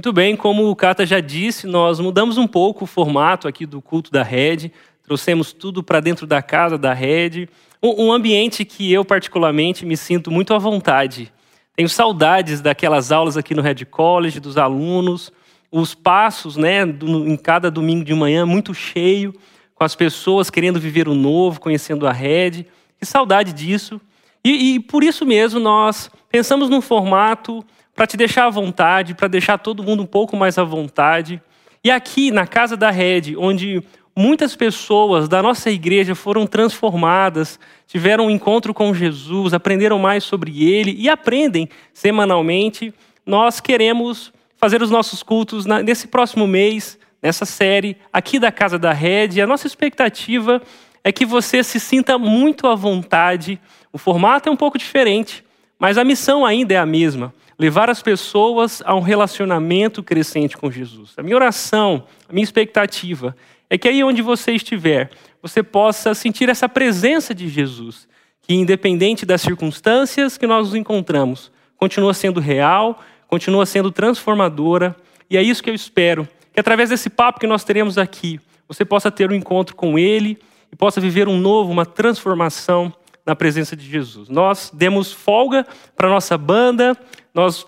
Muito bem, como o Cata já disse, nós mudamos um pouco o formato aqui do culto da Rede, trouxemos tudo para dentro da casa da Rede, um ambiente que eu particularmente me sinto muito à vontade. Tenho saudades daquelas aulas aqui no Red College, dos alunos, os passos, né, em cada domingo de manhã muito cheio, com as pessoas querendo viver o novo, conhecendo a Rede. Que saudade disso. E, e por isso mesmo nós pensamos num formato para te deixar à vontade, para deixar todo mundo um pouco mais à vontade. E aqui na casa da Rede, onde muitas pessoas da nossa igreja foram transformadas, tiveram um encontro com Jesus, aprenderam mais sobre ele e aprendem semanalmente, nós queremos fazer os nossos cultos nesse próximo mês, nessa série aqui da Casa da Rede. E a nossa expectativa é que você se sinta muito à vontade. O formato é um pouco diferente, mas a missão ainda é a mesma levar as pessoas a um relacionamento crescente com Jesus. A minha oração, a minha expectativa é que aí onde você estiver, você possa sentir essa presença de Jesus, que independente das circunstâncias que nós nos encontramos, continua sendo real, continua sendo transformadora, e é isso que eu espero, que através desse papo que nós teremos aqui, você possa ter um encontro com Ele e possa viver um novo, uma transformação na presença de Jesus. Nós demos folga para nossa banda, nós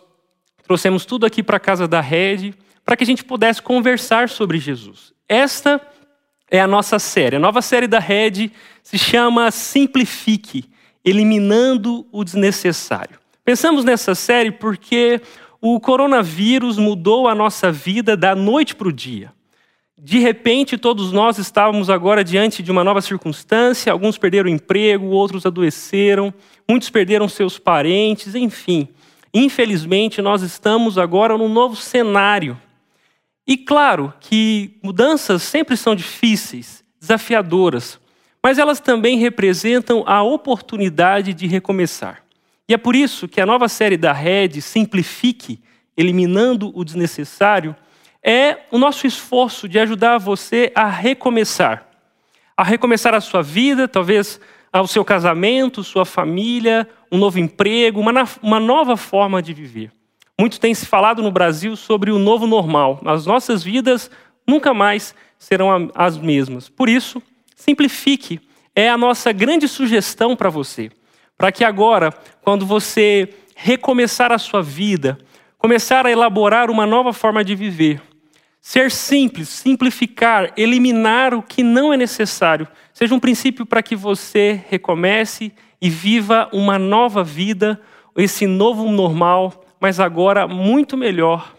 trouxemos tudo aqui para a casa da rede, para que a gente pudesse conversar sobre Jesus. Esta é a nossa série. A nova série da rede se chama Simplifique, eliminando o desnecessário. Pensamos nessa série porque o coronavírus mudou a nossa vida da noite para o dia. De repente, todos nós estávamos agora diante de uma nova circunstância, alguns perderam o emprego, outros adoeceram, muitos perderam seus parentes, enfim. Infelizmente, nós estamos agora num novo cenário. E claro que mudanças sempre são difíceis, desafiadoras, mas elas também representam a oportunidade de recomeçar. E é por isso que a nova série da Red, Simplifique, eliminando o desnecessário, é o nosso esforço de ajudar você a recomeçar. A recomeçar a sua vida, talvez ao seu casamento, sua família, um novo emprego, uma, nova forma de viver. Muito tem se falado no Brasil sobre o novo normal. As nossas vidas nunca mais serão as mesmas. Por isso, simplifique. É a nossa grande sugestão para você. Para que agora, quando você recomeçar a sua vida, começar a elaborar uma nova forma de viver, ser simples, simplificar, eliminar o que não é necessário, seja um princípio para que você recomece e viva uma nova vida, esse novo normal, mas agora muito melhor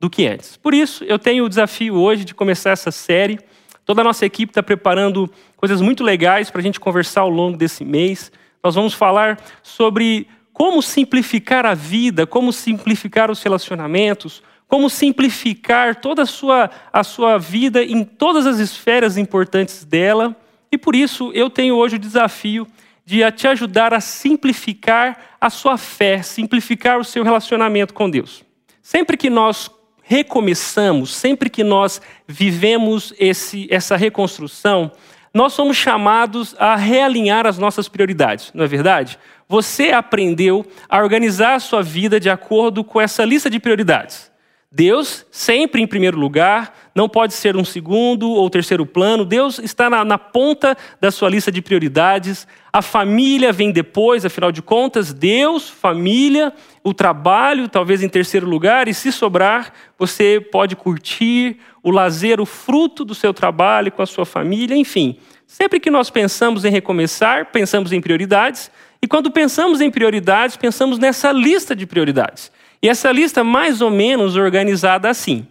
do que antes. Por isso, eu tenho o desafio hoje de começar essa série. Toda a nossa equipe está preparando coisas muito legais para a gente conversar ao longo desse mês. Nós vamos falar sobre como simplificar a vida, como simplificar os relacionamentos, como simplificar toda a sua, a sua vida em todas as esferas importantes dela. E por isso eu tenho hoje o desafio de te ajudar a simplificar a sua fé, simplificar o seu relacionamento com Deus. Sempre que nós recomeçamos, sempre que nós vivemos esse, essa reconstrução, nós somos chamados a realinhar as nossas prioridades, não é verdade? Você aprendeu a organizar a sua vida de acordo com essa lista de prioridades. Deus sempre em primeiro lugar, não pode ser um segundo ou terceiro plano. Deus está na, na, ponta da sua lista de prioridades. A família vem depois, afinal de contas, Deus, família, o trabalho, talvez em terceiro lugar, e se sobrar, você pode curtir o lazer, o fruto do seu trabalho com a sua família, enfim. Sempre que nós pensamos em recomeçar, pensamos em prioridades, e quando pensamos em prioridades, pensamos nessa lista de prioridades. E essa lista mais ou menos organizada assim.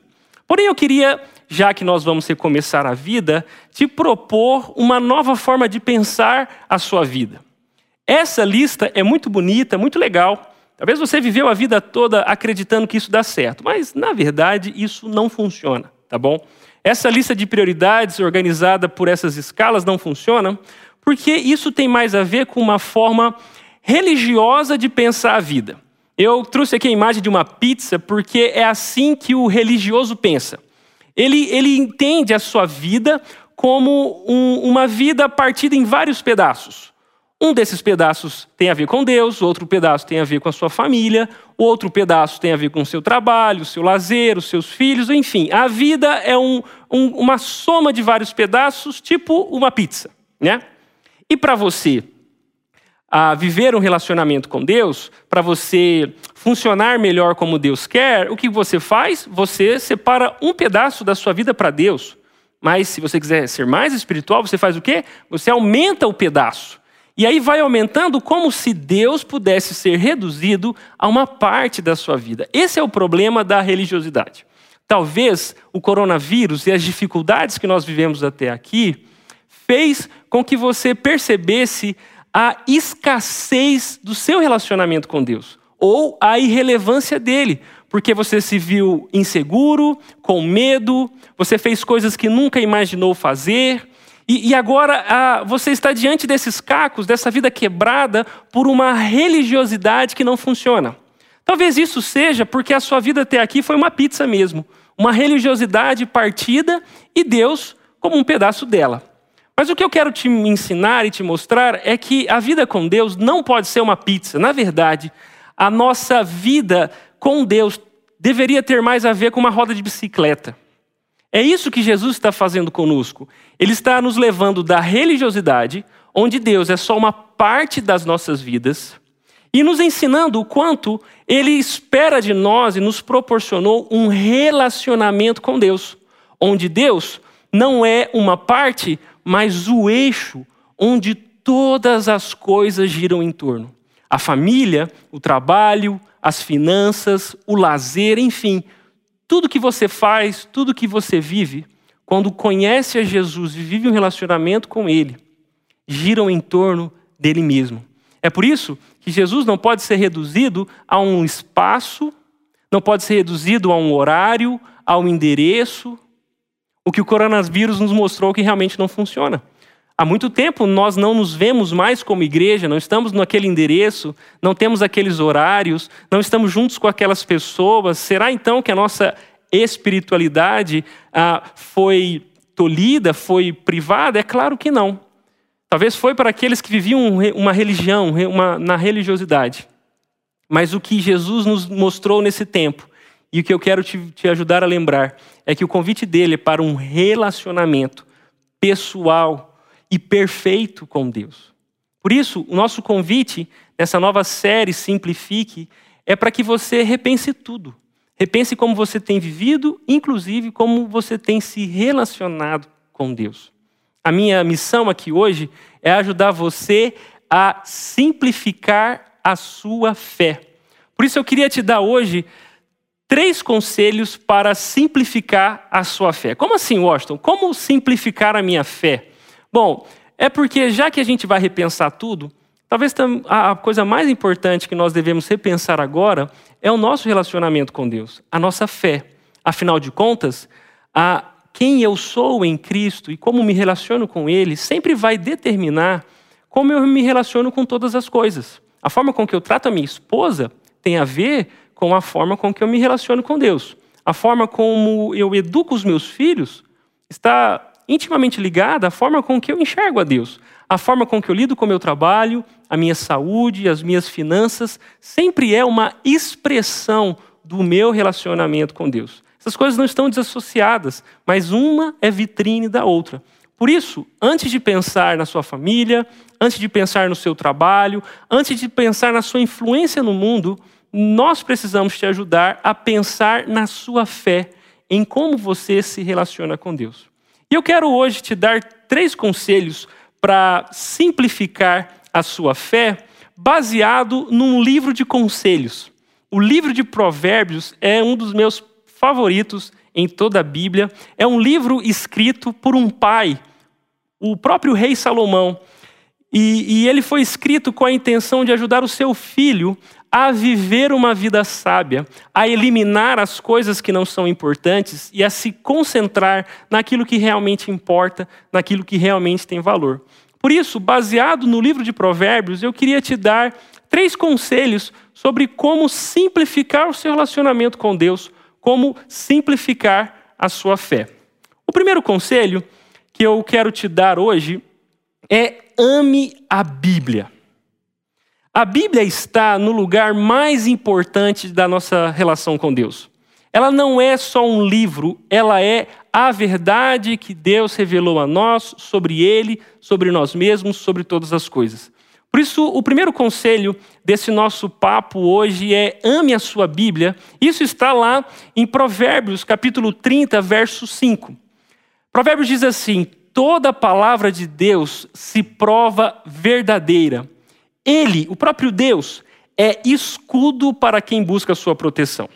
Porém, eu queria, já que nós vamos recomeçar a vida, te propor uma nova forma de pensar a sua vida. Essa lista é muito bonita, muito legal. Talvez você viveu a vida toda acreditando que isso dá certo, mas na verdade isso não funciona, tá bom? Essa lista de prioridades organizada por essas escalas não funciona, porque isso tem mais a ver com uma forma religiosa de pensar a vida. Eu trouxe aqui a imagem de uma pizza porque é assim que o religioso pensa. Ele, ele entende a sua vida como um, uma vida partida em vários pedaços. Um desses pedaços tem a ver com Deus, outro pedaço tem a ver com a sua família, outro pedaço tem a ver com o seu trabalho, o seu lazer, os seus filhos, enfim. A vida é um, um, uma soma de vários pedaços, tipo uma pizza, né? E para você a viver um relacionamento com Deus, para você funcionar melhor como Deus quer, o que você faz? Você separa um pedaço da sua vida para Deus. Mas se você quiser ser mais espiritual, você faz o quê? Você aumenta o pedaço. E aí vai aumentando como se Deus pudesse ser reduzido a uma parte da sua vida. Esse é o problema da religiosidade. Talvez o coronavírus e as dificuldades que nós vivemos até aqui fez com que você percebesse a escassez do seu relacionamento com Deus ou a irrelevância dele, porque você se viu inseguro, com medo, você fez coisas que nunca imaginou fazer, e, e agora você está diante desses cacos, dessa vida quebrada, por uma religiosidade que não funciona. Talvez isso seja porque a sua vida até aqui foi uma pizza mesmo, uma religiosidade partida e Deus como um pedaço dela. Mas o que eu quero te ensinar e te mostrar é que a vida com Deus não pode ser uma pizza. Na verdade, a nossa vida com Deus deveria ter mais a ver com uma roda de bicicleta. É isso que Jesus está fazendo conosco. Ele está nos levando da religiosidade, onde Deus é só uma parte das nossas vidas, e nos ensinando o quanto Ele espera de nós e nos proporcionou um relacionamento com Deus, onde Deus não é uma parte, mas o eixo onde todas as coisas giram em torno. A família, o trabalho, as finanças, o lazer, enfim, tudo que você faz, tudo que você vive, quando conhece a Jesus e vive um relacionamento com Ele, giram em torno dele mesmo. É por isso que Jesus não pode ser reduzido a um espaço, não pode ser reduzido a um horário, a um endereço. O que o coronavírus nos mostrou que realmente não funciona. Há muito tempo nós não nos vemos mais como igreja, não estamos naquele endereço, não temos aqueles horários, não estamos juntos com aquelas pessoas. Será então que a nossa espiritualidade ah, foi tolhida, foi privada? É claro que não. Talvez foi para aqueles que viviam uma religião, uma, na religiosidade. Mas o que Jesus nos mostrou nesse tempo, e o que eu quero te, te ajudar a lembrar, é que o convite dele é para um relacionamento pessoal, e perfeito com Deus. Por isso, o nosso convite nessa nova série Simplifique é para que você repense tudo. Repense como você tem vivido, inclusive como você tem se relacionado com Deus. A minha missão aqui hoje é ajudar você a simplificar a sua fé. Por isso eu queria te dar hoje três conselhos para simplificar a sua fé. Como assim, Washington? Como simplificar a minha fé? Bom, é porque já que a gente vai repensar tudo, talvez a coisa mais importante que nós devemos repensar agora é o nosso relacionamento com Deus, a nossa fé. Afinal de contas, a quem eu sou em Cristo e como me relaciono com Ele sempre vai determinar como eu me relaciono com todas as coisas. A forma com que eu trato a minha esposa tem a ver com a forma com que eu me relaciono com Deus. A forma como eu educo os meus filhos está intimamente ligada à forma com que eu enxergo a Deus. A forma com que eu lido com o meu trabalho, a minha saúde, as minhas finanças, sempre é uma expressão do meu relacionamento com Deus. Essas coisas não estão desassociadas, mas uma é vitrine da outra. Por isso, antes de pensar na sua família, antes de pensar no seu trabalho, antes de pensar na sua influência no mundo, nós precisamos te ajudar a pensar na sua fé, em como você se relaciona com Deus. E eu quero hoje te dar três conselhos para simplificar a sua fé, baseado num livro de conselhos. O livro de Provérbios é um dos meus favoritos em toda a Bíblia. É um livro escrito por um pai, o próprio rei Salomão. E, e ele foi escrito com a intenção de ajudar o seu filho a viver uma vida sábia, a eliminar as coisas que não são importantes e a se concentrar naquilo que realmente importa, naquilo que realmente tem valor. Por isso, baseado no livro de Provérbios, eu queria te dar três conselhos sobre como simplificar o seu relacionamento com Deus, como simplificar a sua fé. O primeiro conselho que eu quero te dar hoje é ame a Bíblia. A Bíblia está no lugar mais importante da nossa relação com Deus. Ela não é só um livro, ela é a verdade que Deus revelou a nós sobre Ele, sobre nós mesmos, sobre todas as coisas. Por isso, o primeiro conselho desse nosso papo hoje é ame a sua Bíblia. Isso está lá em Provérbios, capítulo 30, verso 5. Provérbios diz assim: toda palavra de Deus se prova verdadeira. Ele, o próprio Deus, é escudo para quem busca sua proteção.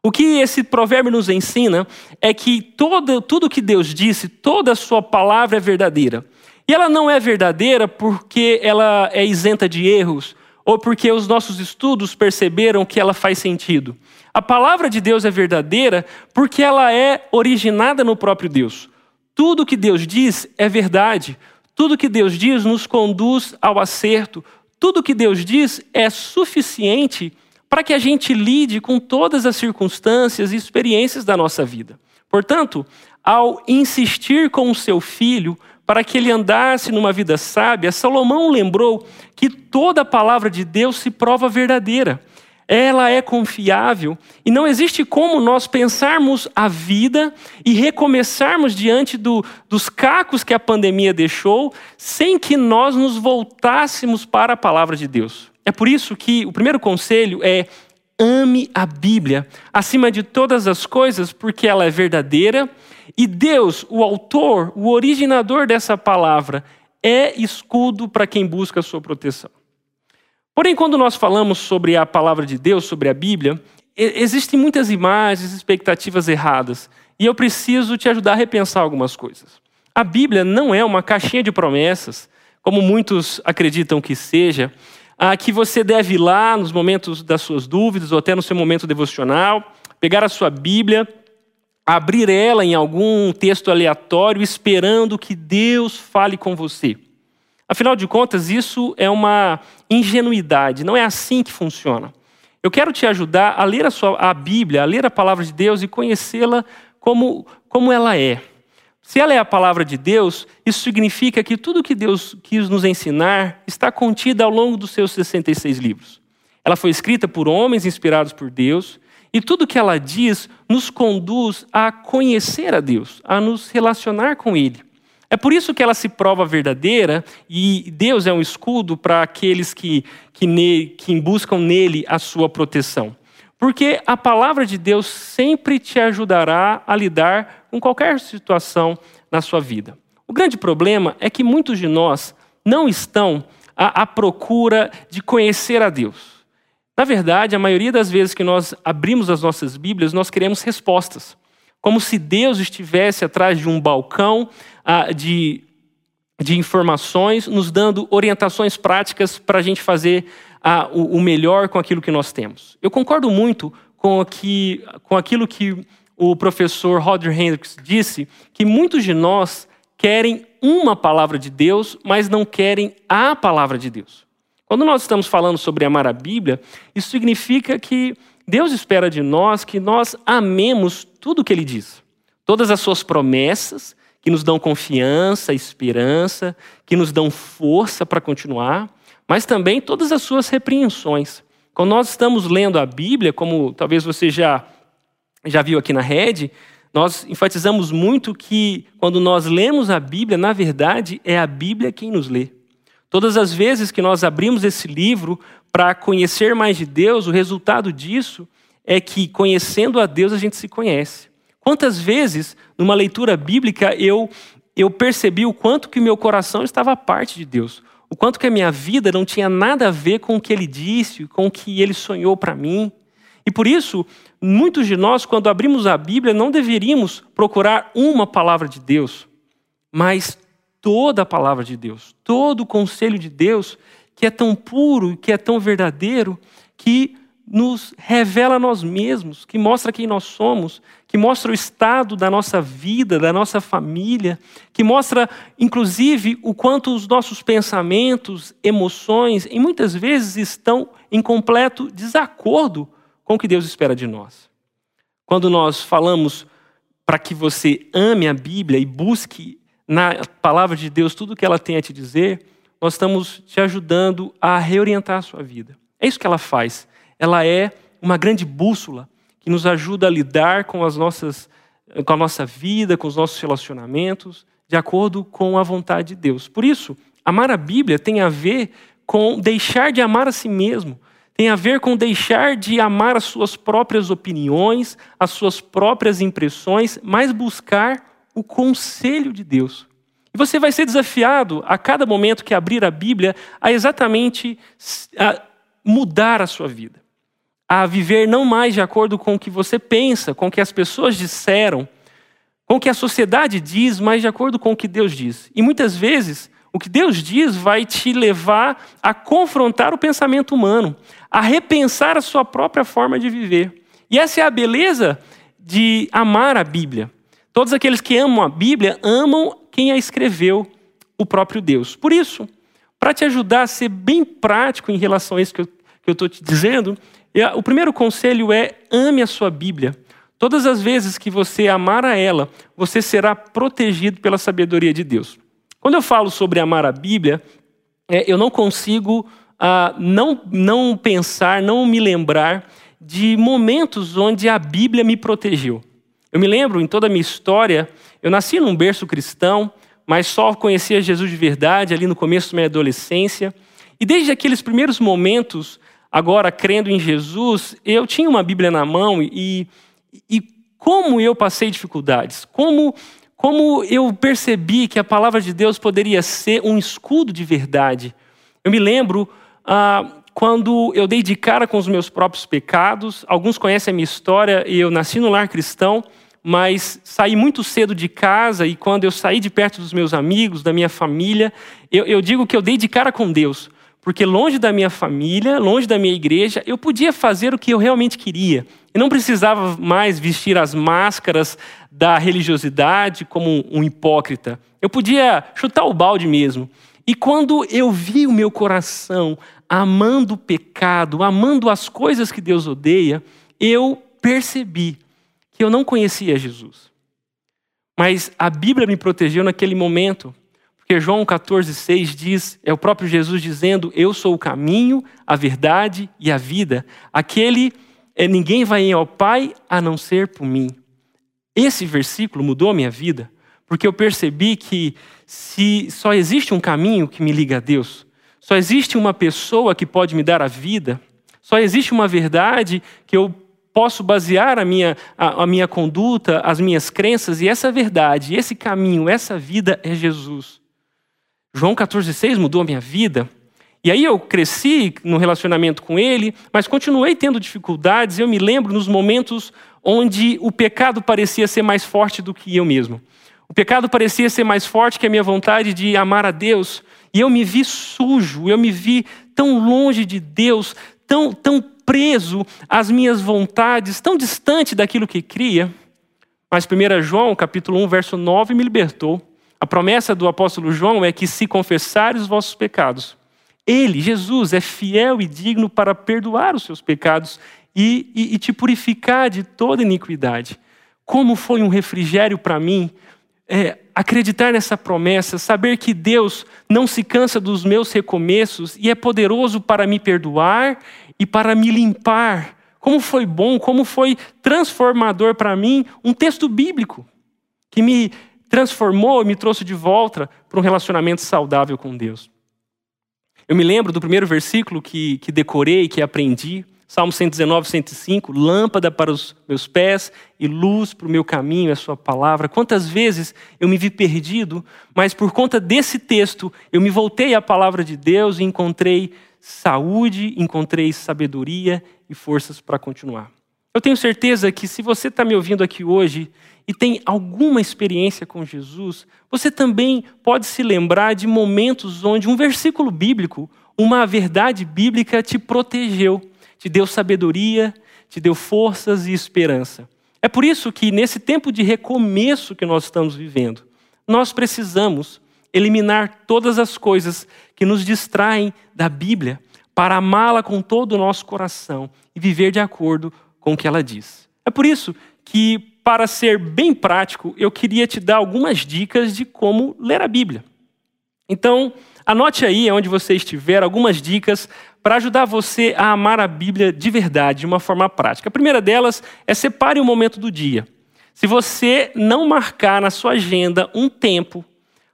O que esse provérbio nos ensina é que todo, tudo que Deus disse, toda a sua palavra é verdadeira. E ela não é verdadeira porque ela é isenta de erros ou porque os nossos estudos perceberam que ela faz sentido. A palavra de Deus é verdadeira porque ela é originada no próprio Deus. Tudo que Deus diz é verdade. Tudo que Deus diz nos conduz ao acerto. Tudo que Deus diz é suficiente para que a gente lide com todas as circunstâncias e experiências da nossa vida. Portanto, ao insistir com o seu filho para que ele andasse numa vida sábia, Salomão lembrou que toda a palavra de Deus se prova verdadeira. Ela é confiável e não existe como nós pensarmos a vida e recomeçarmos diante do, dos cacos que a pandemia deixou, sem que nós nos voltássemos para a palavra de Deus. É por isso que o primeiro conselho é ame a Bíblia acima de todas as coisas, porque ela é verdadeira e Deus, o autor, o originador dessa palavra, é escudo para quem busca a sua proteção. Porém, quando nós falamos sobre a palavra de Deus, sobre a Bíblia, existem muitas imagens, expectativas erradas, e eu preciso te ajudar a repensar algumas coisas. A Bíblia não é uma caixinha de promessas, como muitos acreditam que seja, a que você deve ir lá nos momentos das suas dúvidas ou até no seu momento devocional, pegar a sua Bíblia abrir ela em algum texto aleatório esperando que Deus fale com você. Afinal de contas, isso é uma ingenuidade, não é assim que funciona. Eu quero te ajudar a ler a, sua, a Bíblia, a ler a palavra de Deus e conhecê-la como, como ela é. Se ela é a palavra de Deus, isso significa que tudo que Deus quis nos ensinar está contido ao longo dos seus 66 livros. Ela foi escrita por homens inspirados por Deus e tudo que ela diz nos conduz a conhecer a Deus, a nos relacionar com Ele. É por isso que ela se prova verdadeira e Deus é um escudo para aqueles que, que, ne, que buscam nele a sua proteção. Porque a palavra de Deus sempre te ajudará a lidar com qualquer situação na sua vida. O grande problema é que muitos de nós não estão à, à procura de conhecer a Deus. Na verdade, a maioria das vezes que nós abrimos as nossas Bíblias, nós queremos respostas. Como se Deus estivesse atrás de um balcão ah, de, de informações, nos dando orientações práticas para a gente fazer ah, o, o, melhor com aquilo que nós temos. Eu concordo muito com, que, com aquilo que o professor Roger Hendricks disse, que muitos de nós querem uma palavra de Deus, mas não querem a palavra de Deus. Quando nós estamos falando sobre amar a Bíblia, isso significa que Deus espera de nós que nós amemos tudo o que Ele diz. Todas as suas promessas, que nos dão confiança, esperança, que nos dão força para continuar, mas também todas as suas repreensões. Quando nós estamos lendo a Bíblia, como talvez você já, já viu aqui na rede, nós enfatizamos muito que quando nós lemos a Bíblia, na verdade, é a Bíblia quem nos lê. Todas as vezes que nós abrimos esse livro para conhecer mais de Deus, o resultado disso é que, conhecendo a Deus, a gente se conhece. Quantas vezes, numa leitura bíblica, eu, eu percebi o quanto que o meu coração estava à parte de Deus, o quanto que a minha vida não tinha nada a ver com o que ele disse, com o que ele sonhou para mim. E por isso, muitos de nós, quando abrimos a Bíblia, não deveríamos procurar uma palavra de Deus, mas toda a palavra de Deus, todo o conselho de Deus, que é tão puro, que é tão verdadeiro, que nos revela a nós mesmos, que mostra quem nós somos, que mostra o estado da nossa vida, da nossa família, que mostra, inclusive, o quanto os nossos pensamentos, emoções, e muitas vezes estão em completo desacordo com o que Deus espera de nós. Quando nós falamos para que você ame a Bíblia e busque na palavra de Deus tudo o que ela tem a te dizer, nós estamos te ajudando a reorientar a sua vida. É isso que ela faz. Ela é uma grande bússola que nos ajuda a lidar com as nossas com a nossa vida, com os nossos relacionamentos, de acordo com a vontade de Deus. Por isso, amar a Bíblia tem a ver com deixar de amar a si mesmo, tem a ver com deixar de amar as suas próprias opiniões, as suas próprias impressões, mas buscar o conselho de Deus. E você vai ser desafiado a cada momento que abrir a Bíblia a exatamente a mudar a sua vida, a viver não mais de acordo com o que você pensa, com o que as pessoas disseram, com o que a sociedade diz, mas de acordo com o que Deus diz. E muitas vezes o que Deus diz vai te levar a confrontar o pensamento humano, a repensar a sua própria forma de viver. E essa é a beleza de amar a Bíblia. Todos aqueles que amam a Bíblia amam quem a escreveu, o próprio Deus. Por isso, para te ajudar a ser bem prático em relação a isso que eu estou te dizendo, o primeiro conselho é ame a sua Bíblia. Todas as vezes que você amar a ela, você será protegido pela sabedoria de Deus. Quando eu falo sobre amar a Bíblia, é, eu não consigo ah, não, não pensar, não me lembrar de momentos onde a Bíblia me protegeu. Eu me lembro, em toda a minha história, eu nasci num berço cristão, mas só conhecia Jesus de verdade ali no começo da minha adolescência. E desde aqueles primeiros momentos, agora crendo em Jesus, eu tinha uma Bíblia na mão e, e como eu passei dificuldades, como como eu percebi que a palavra de Deus poderia ser um escudo de verdade. Eu me lembro ah, quando eu dei de cara com os meus próprios pecados. Alguns conhecem a minha história eu nasci no lar cristão, mas saí muito cedo de casa e quando eu saí de perto dos meus amigos, da minha família, eu, eu digo que eu dei de cara com Deus. Porque longe da minha família, longe da minha igreja, eu podia fazer o que eu realmente queria. E não precisava mais vestir as máscaras da religiosidade como um hipócrita. Eu podia chutar o balde mesmo. E quando eu vi o meu coração amando o pecado, amando as coisas que Deus odeia, eu percebi que eu não conhecia Jesus. Mas a Bíblia me protegeu naquele momento, porque João 14,6 diz, é o próprio Jesus dizendo: Eu sou o caminho, a verdade e a vida. Aquele é, ninguém vai ao Pai a não ser por mim. Esse versículo mudou a minha vida, porque eu percebi que se só existe um caminho que me liga a Deus, só existe uma pessoa que pode me dar a vida, só existe uma verdade que eu posso basear a minha, a, a minha conduta, as minhas crenças, e essa verdade, esse caminho, essa vida é Jesus. João 14,6 mudou a minha vida. E aí eu cresci no relacionamento com ele, mas continuei tendo dificuldades. Eu me lembro nos momentos onde o pecado parecia ser mais forte do que eu mesmo. O pecado parecia ser mais forte que a minha vontade de amar a Deus. E eu me vi sujo, eu me vi tão longe de Deus, tão, tão preso às minhas vontades, tão distante daquilo que cria. Mas 1 João, capítulo 1, verso 9, me libertou. A promessa do apóstolo João é que se confessares os vossos pecados, ele, Jesus, é fiel e digno para perdoar os seus pecados e, e, e te purificar de toda iniquidade. Como foi um refrigério para mim é, acreditar nessa promessa, saber que Deus não se cansa dos meus recomeços e é poderoso para me perdoar e para me limpar. Como foi bom, como foi transformador para mim um texto bíblico que me transformou e me trouxe de volta para um relacionamento saudável com Deus. Eu me lembro do primeiro versículo que, que decorei, que aprendi, Salmo 119, 105, lâmpada para os meus pés e luz para o meu caminho, é a sua palavra. Quantas vezes eu me vi perdido, mas por conta desse texto eu me voltei à palavra de Deus e encontrei saúde, encontrei sabedoria e forças para continuar. Eu tenho certeza que se você está me ouvindo aqui hoje e tem alguma experiência com Jesus, você também pode se lembrar de momentos onde um versículo bíblico, uma verdade bíblica te protegeu, te deu sabedoria, te deu forças e esperança. É por isso que nesse tempo de recomeço que nós estamos vivendo, nós precisamos eliminar todas as coisas que nos distraem da Bíblia para amá-la com todo o nosso coração e viver de acordo com o que ela diz. É por isso que para ser bem prático, eu queria te dar algumas dicas de como ler a Bíblia. Então, anote aí, onde você estiver, algumas dicas para ajudar você a amar a Bíblia de verdade, de uma forma prática. A primeira delas é separe o momento do dia. Se você não marcar na sua agenda um tempo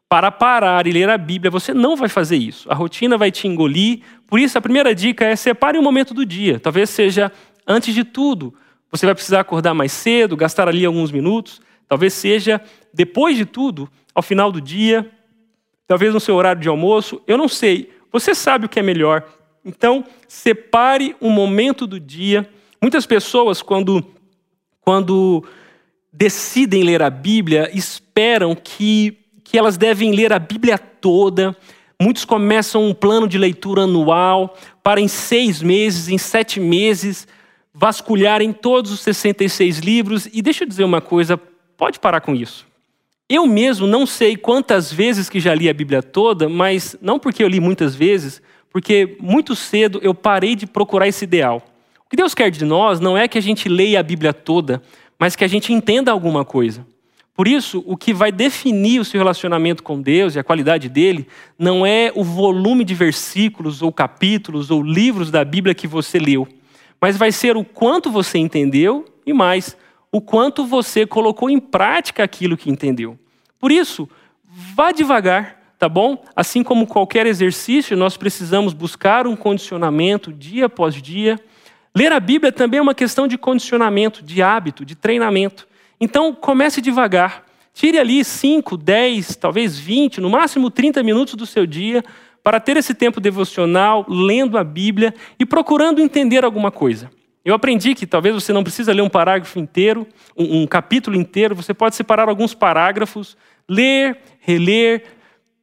para parar e ler a Bíblia, você não vai fazer isso. A rotina vai te engolir. Por isso, a primeira dica é separe um momento do dia. Talvez seja antes de tudo. Você vai precisar acordar mais cedo, gastar ali alguns minutos. Talvez seja depois de tudo, ao final do dia, talvez no seu horário de almoço. Eu não sei. Você sabe o que é melhor. Então, separe um momento do dia. Muitas pessoas, quando, quando decidem ler a Bíblia, esperam que, que elas devem ler a Bíblia toda. Muitos começam um plano de leitura anual para, em seis meses, em sete meses, vasculharem todos os 66 livros. E deixa eu dizer uma coisa: pode parar com isso. Eu mesmo não sei quantas vezes que já li a Bíblia toda, mas não porque eu li muitas vezes, porque muito cedo eu parei de procurar esse ideal. O que Deus quer de nós não é que a gente leia a Bíblia toda, mas que a gente entenda alguma coisa. Por isso, o que vai definir o seu relacionamento com Deus e a qualidade dele não é o volume de versículos ou capítulos ou livros da Bíblia que você leu, mas vai ser o quanto você entendeu e mais, o quanto você colocou em prática aquilo que entendeu. Por isso, vá devagar, tá bom? Assim como qualquer exercício, nós precisamos buscar um condicionamento dia após dia. Ler a Bíblia também é uma questão de condicionamento, de hábito, de treinamento. Então, comece devagar. Tire ali 5, 10, talvez 20, no máximo 30 minutos do seu dia para ter esse tempo devocional, lendo a Bíblia e procurando entender alguma coisa. Eu aprendi que talvez você não precisa ler um parágrafo inteiro, um, um capítulo inteiro, você pode separar alguns parágrafos, ler, reler,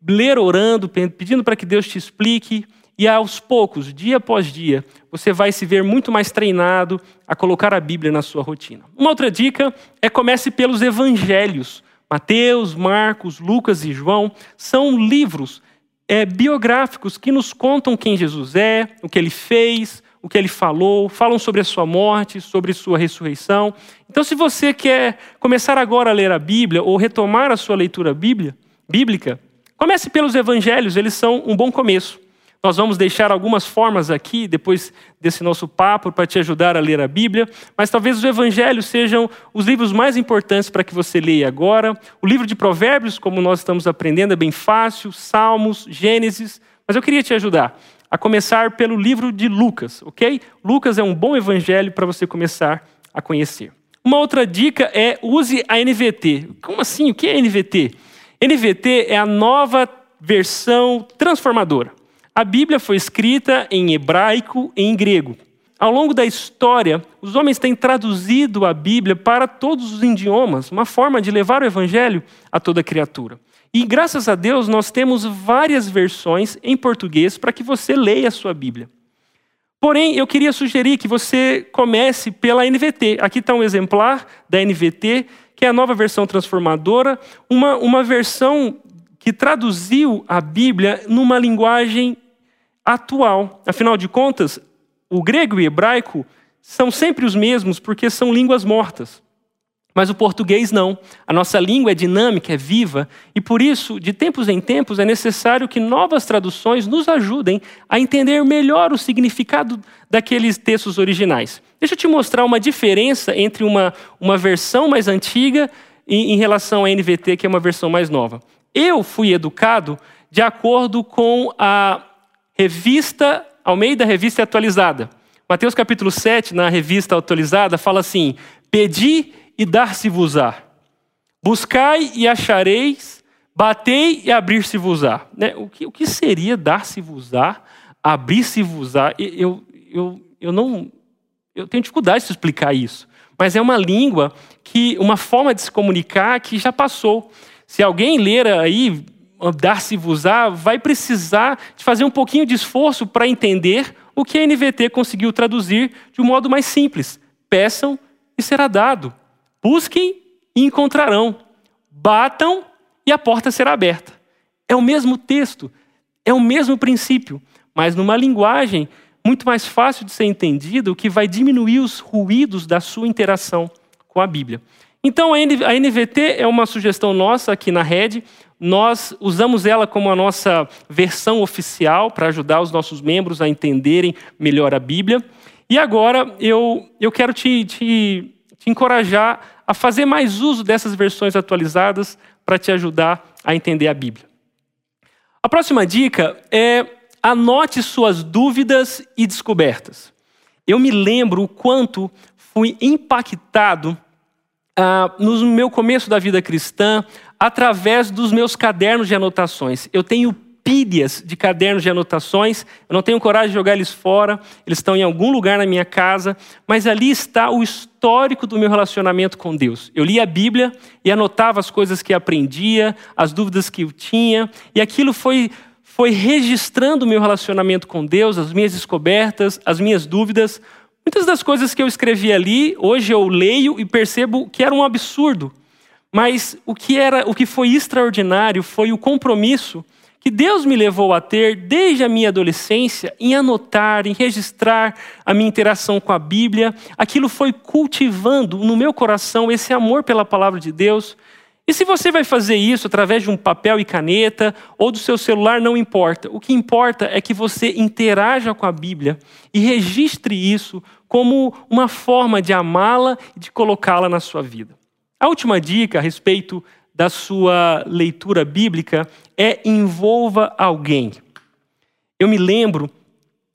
ler orando, pedindo para que Deus te explique, e aos poucos, dia após dia, você vai se ver muito mais treinado a colocar a Bíblia na sua rotina. Uma outra dica é comece pelos evangelhos. Mateus, Marcos, Lucas e João são livros é, biográficos que nos contam quem Jesus é, o que ele fez, o que ele falou, falam sobre a sua morte, sobre sua ressurreição. Então, se você quer começar agora a ler a Bíblia ou retomar a sua leitura bíblia, bíblica, Comece pelos evangelhos, eles são um bom começo. Nós vamos deixar algumas formas aqui, depois desse nosso papo, para te ajudar a ler a Bíblia, mas talvez os evangelhos sejam os livros mais importantes para que você leia agora. O livro de Provérbios, como nós estamos aprendendo, é bem fácil, Salmos, Gênesis, mas eu queria te ajudar a começar pelo livro de Lucas, ok? Lucas é um bom evangelho para você começar a conhecer. Uma outra dica é use a NVT. Como assim? O que é NVT? NVT é a nova versão transformadora. A Bíblia foi escrita em hebraico e em grego. Ao longo da história, os homens têm traduzido a Bíblia para todos os idiomas, uma forma de levar o evangelho a toda criatura. E graças a Deus nós temos várias versões em português para que você leia a sua Bíblia. Porém, eu queria sugerir que você comece pela NVT. Aqui está um exemplar da NVT que é a nova versão transformadora, uma, uma versão que traduziu a Bíblia numa linguagem atual. Afinal de contas, o grego e o hebraico são sempre os mesmos porque são línguas mortas. Mas o português não. A nossa língua é dinâmica, é viva, e por isso, de tempos em tempos, é necessário que novas traduções nos ajudem a entender melhor o significado daqueles textos originais. Deixa eu te mostrar uma diferença entre uma, uma versão mais antiga em, em relação à NVT, que é uma versão mais nova. Eu fui educado de acordo com a revista Almeida Revista Atualizada. Mateus capítulo 7, na revista atualizada, fala assim: Pedi e dar-se-vos-á. Buscai e achareis, batei e abrir-se-vos-á. Né? O, que, o que seria dar-se-vos-á, abrir-se-vos-á? Eu, eu, eu não. Eu tenho dificuldade de explicar isso. Mas é uma língua que, uma forma de se comunicar que já passou. Se alguém ler aí, dar-se-vos-á, vai precisar de fazer um pouquinho de esforço para entender o que a NVT conseguiu traduzir de um modo mais simples. Peçam e será dado. Busquem e encontrarão. Batam e a porta será aberta. É o mesmo texto, é o mesmo princípio, mas numa linguagem muito mais fácil de ser entendida, o que vai diminuir os ruídos da sua interação com a Bíblia. Então a NVT é uma sugestão nossa aqui na rede. Nós usamos ela como a nossa versão oficial para ajudar os nossos membros a entenderem melhor a Bíblia. E agora eu, eu quero te, te, te encorajar a fazer mais uso dessas versões atualizadas para te ajudar a entender a Bíblia. A próxima dica é anote suas dúvidas e descobertas. Eu me lembro o quanto fui impactado ah, no meu começo da vida cristã através dos meus cadernos de anotações. Eu tenho pilhas de cadernos de anotações. Eu não tenho coragem de jogar eles fora, eles estão em algum lugar na minha casa, mas ali está o histórico do meu relacionamento com Deus. Eu lia a Bíblia e anotava as coisas que aprendia, as dúvidas que eu tinha, e aquilo foi foi registrando o meu relacionamento com Deus, as minhas descobertas, as minhas dúvidas. Muitas das coisas que eu escrevi ali, hoje eu leio e percebo que era um absurdo. Mas o que era, o que foi extraordinário foi o compromisso que Deus me levou a ter desde a minha adolescência em anotar, em registrar a minha interação com a Bíblia. Aquilo foi cultivando no meu coração esse amor pela palavra de Deus. E se você vai fazer isso através de um papel e caneta ou do seu celular, não importa. O que importa é que você interaja com a Bíblia e registre isso como uma forma de amá-la e de colocá-la na sua vida. A última dica a respeito da sua leitura bíblica é envolva alguém. Eu me lembro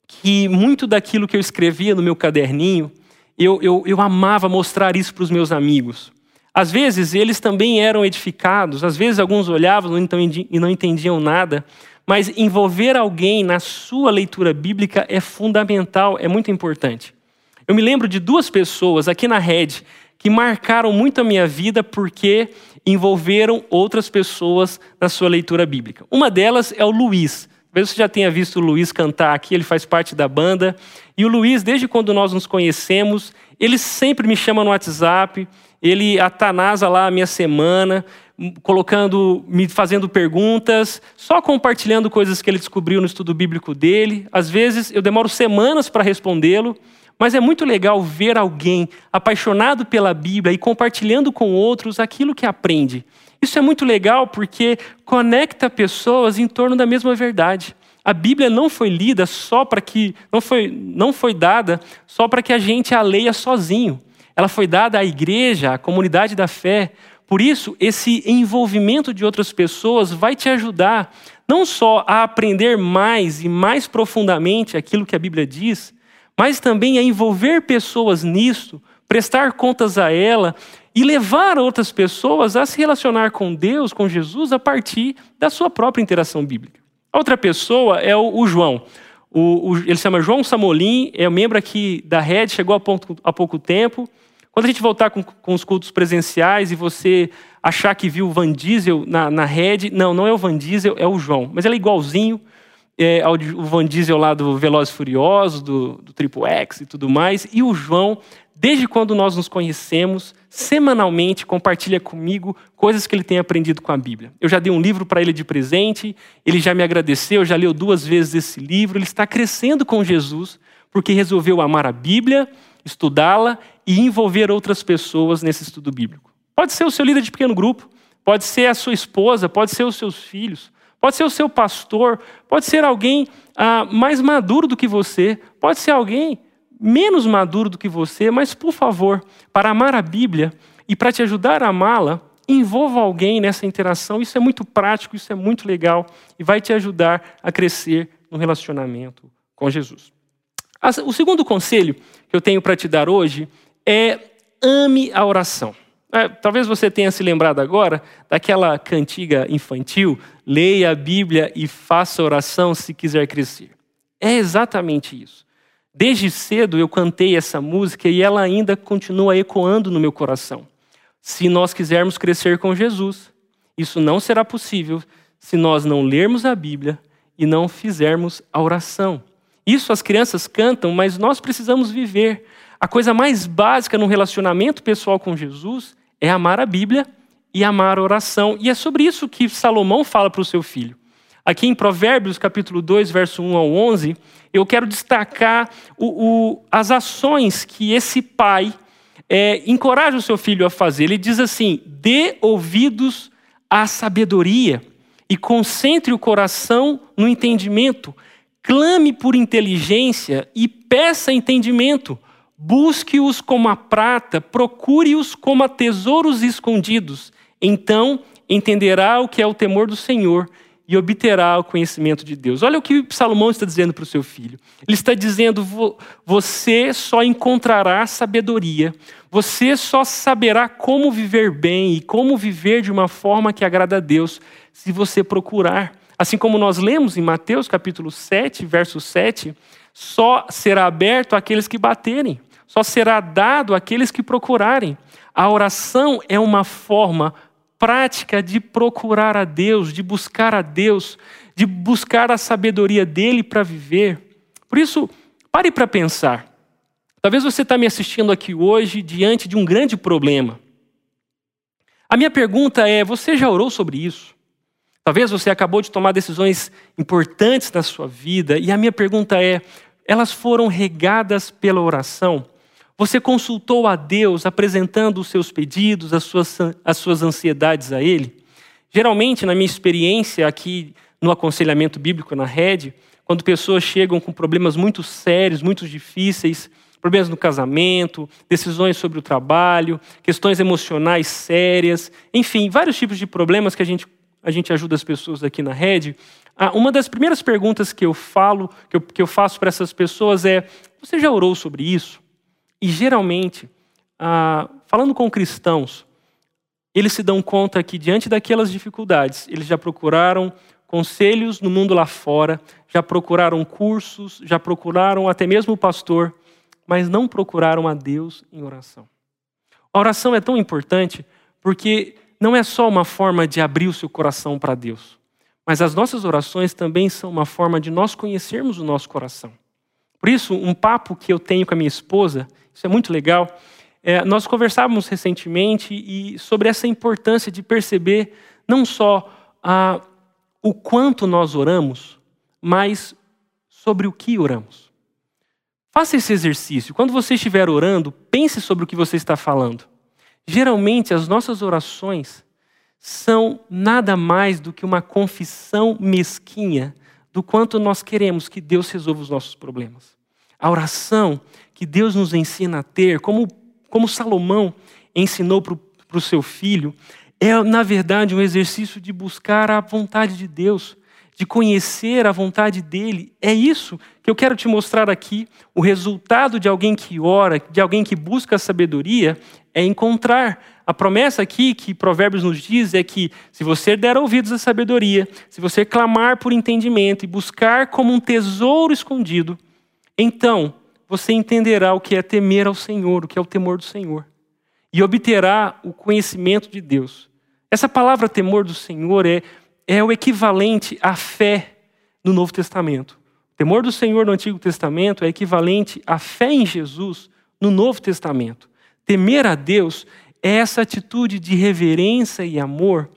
que muito daquilo que eu escrevia no meu caderninho, eu, eu, eu amava mostrar isso para os meus amigos. Às vezes eles também eram edificados, às vezes alguns olhavam e não entendiam nada, mas envolver alguém na sua leitura bíblica é fundamental, é muito importante. Eu me lembro de duas pessoas aqui na rede que marcaram muito a minha vida porque envolveram outras pessoas na sua leitura bíblica. Uma delas é o Luiz. Talvez você já tenha visto o Luiz cantar aqui, ele faz parte da banda. E o Luiz, desde quando nós nos conhecemos, ele sempre me chama no WhatsApp, ele atanasa lá a minha semana, colocando, me fazendo perguntas, só compartilhando coisas que ele descobriu no estudo bíblico dele. Às vezes eu demoro semanas para respondê-lo, mas é muito legal ver alguém apaixonado pela Bíblia e compartilhando com outros aquilo que aprende. Isso é muito legal porque conecta pessoas em torno da mesma verdade. A Bíblia não foi lida só para que não foi não foi dada só para que a gente a leia sozinho. Ela foi dada à igreja, à comunidade da fé. Por isso, esse envolvimento de outras pessoas vai te ajudar não só a aprender mais e mais profundamente aquilo que a Bíblia diz, mas também a envolver pessoas nisso, prestar contas a ela e levar outras pessoas a se relacionar com Deus, com Jesus, a partir da sua própria interação bíblica. Outra pessoa é o, João. O, o, ele se chama João Samolim, é um membro aqui da rede, chegou há pouco, há pouco tempo. Quando a gente voltar com, com, os cultos presenciais e você achar que viu o Van Diesel na, na rede, não, não é o Van Diesel, é o João. Mas ele é igualzinho é, ao o Van Diesel lá do Velozes Furiosos, do, do Triple X e tudo mais. E o João, desde quando nós nos conhecemos, semanalmente compartilha comigo coisas que ele tem aprendido com a Bíblia. Eu já dei um livro para ele de presente, ele já me agradeceu, já leu duas vezes esse livro. Ele está crescendo com Jesus porque resolveu amar a Bíblia, estudá-la e envolver outras pessoas nesse estudo bíblico. Pode ser o seu líder de pequeno grupo, pode ser a sua esposa, pode ser os seus filhos, Pode ser o seu pastor, pode ser alguém ah, mais maduro do que você, pode ser alguém menos maduro do que você, mas por favor, para amar a Bíblia e para te ajudar a amá-la, envolva alguém nessa interação. Isso é muito prático, isso é muito legal e vai te ajudar a crescer no relacionamento com Jesus. O segundo conselho que eu tenho para te dar hoje é ame a oração. É, talvez você tenha se lembrado agora daquela cantiga infantil, leia a Bíblia e faça oração se quiser crescer. É exatamente isso. Desde cedo eu cantei essa música e ela ainda continua ecoando no meu coração. Se nós quisermos crescer com Jesus, isso não será possível se nós não lermos a Bíblia e não fizermos a oração. Isso as crianças cantam, mas nós precisamos viver. A coisa mais básica no relacionamento pessoal com Jesus é amar a Bíblia e amar a oração. E é sobre isso que Salomão fala para o seu filho. Aqui em Provérbios, capítulo 2, verso 1 ao 11, eu quero destacar o, o, as ações que esse pai é, encoraja o seu filho a fazer. Ele diz assim: dê ouvidos à sabedoria e concentre o coração no entendimento. Clame por inteligência e peça entendimento. Busque-os como a prata, procure-os como a tesouros escondidos. Então entenderá o que é o temor do Senhor e obterá o conhecimento de Deus. Olha o que Salomão está dizendo para o seu filho. Ele está dizendo: você só encontrará sabedoria, você só saberá como viver bem e como viver de uma forma que agrada a Deus, se você procurar. Assim como nós lemos em Mateus capítulo 7, verso 7, só será aberto àqueles que baterem, só será dado àqueles que procurarem. A oração é uma forma prática de procurar a Deus, de buscar a Deus, de buscar a sabedoria dele para viver. Por isso, pare para pensar. Talvez você está me assistindo aqui hoje diante de um grande problema. A minha pergunta é: você já orou sobre isso? Talvez você acabou de tomar decisões importantes na sua vida, e a minha pergunta é: elas foram regadas pela oração? Você consultou a Deus apresentando os seus pedidos, as suas, as suas ansiedades a Ele? Geralmente, na minha experiência aqui no aconselhamento bíblico na rede, quando pessoas chegam com problemas muito sérios, muito difíceis, problemas no casamento, decisões sobre o trabalho, questões emocionais sérias, enfim, vários tipos de problemas que a gente, a gente ajuda as pessoas aqui na rede. Uma das primeiras perguntas que eu falo, que eu, que eu faço para essas pessoas é: você já orou sobre isso? E geralmente, ah, falando com cristãos, eles se dão conta que diante daquelas dificuldades, eles já procuraram conselhos no mundo lá fora, já procuraram cursos, já procuraram até mesmo o pastor, mas não procuraram a Deus em oração. A oração é tão importante porque não é só uma forma de abrir o seu coração para Deus, mas as nossas orações também são uma forma de nós conhecermos o nosso coração. Por isso, um papo que eu tenho com a minha esposa, isso é muito legal, é, nós conversávamos recentemente e sobre essa importância de perceber não só a, o quanto nós oramos, mas sobre o que oramos. Faça esse exercício. Quando você estiver orando, pense sobre o que você está falando. Geralmente, as nossas orações são nada mais do que uma confissão mesquinha do quanto nós queremos que Deus resolva os nossos problemas. A oração que Deus nos ensina a ter, como, como Salomão ensinou para o seu filho, é, na verdade, um exercício de buscar a vontade de Deus, de conhecer a vontade dele. É isso que eu quero te mostrar aqui. O resultado de alguém que ora, de alguém que busca a sabedoria, é encontrar. A promessa aqui que Provérbios nos diz é que se você der ouvidos à sabedoria, se você clamar por entendimento e buscar como um tesouro escondido, então você entenderá o que é temer ao Senhor, o que é o temor do Senhor, e obterá o conhecimento de Deus. Essa palavra temor do Senhor é, é o equivalente à fé no Novo Testamento. O temor do Senhor no Antigo Testamento é equivalente à fé em Jesus no Novo Testamento. Temer a Deus é essa atitude de reverência e amor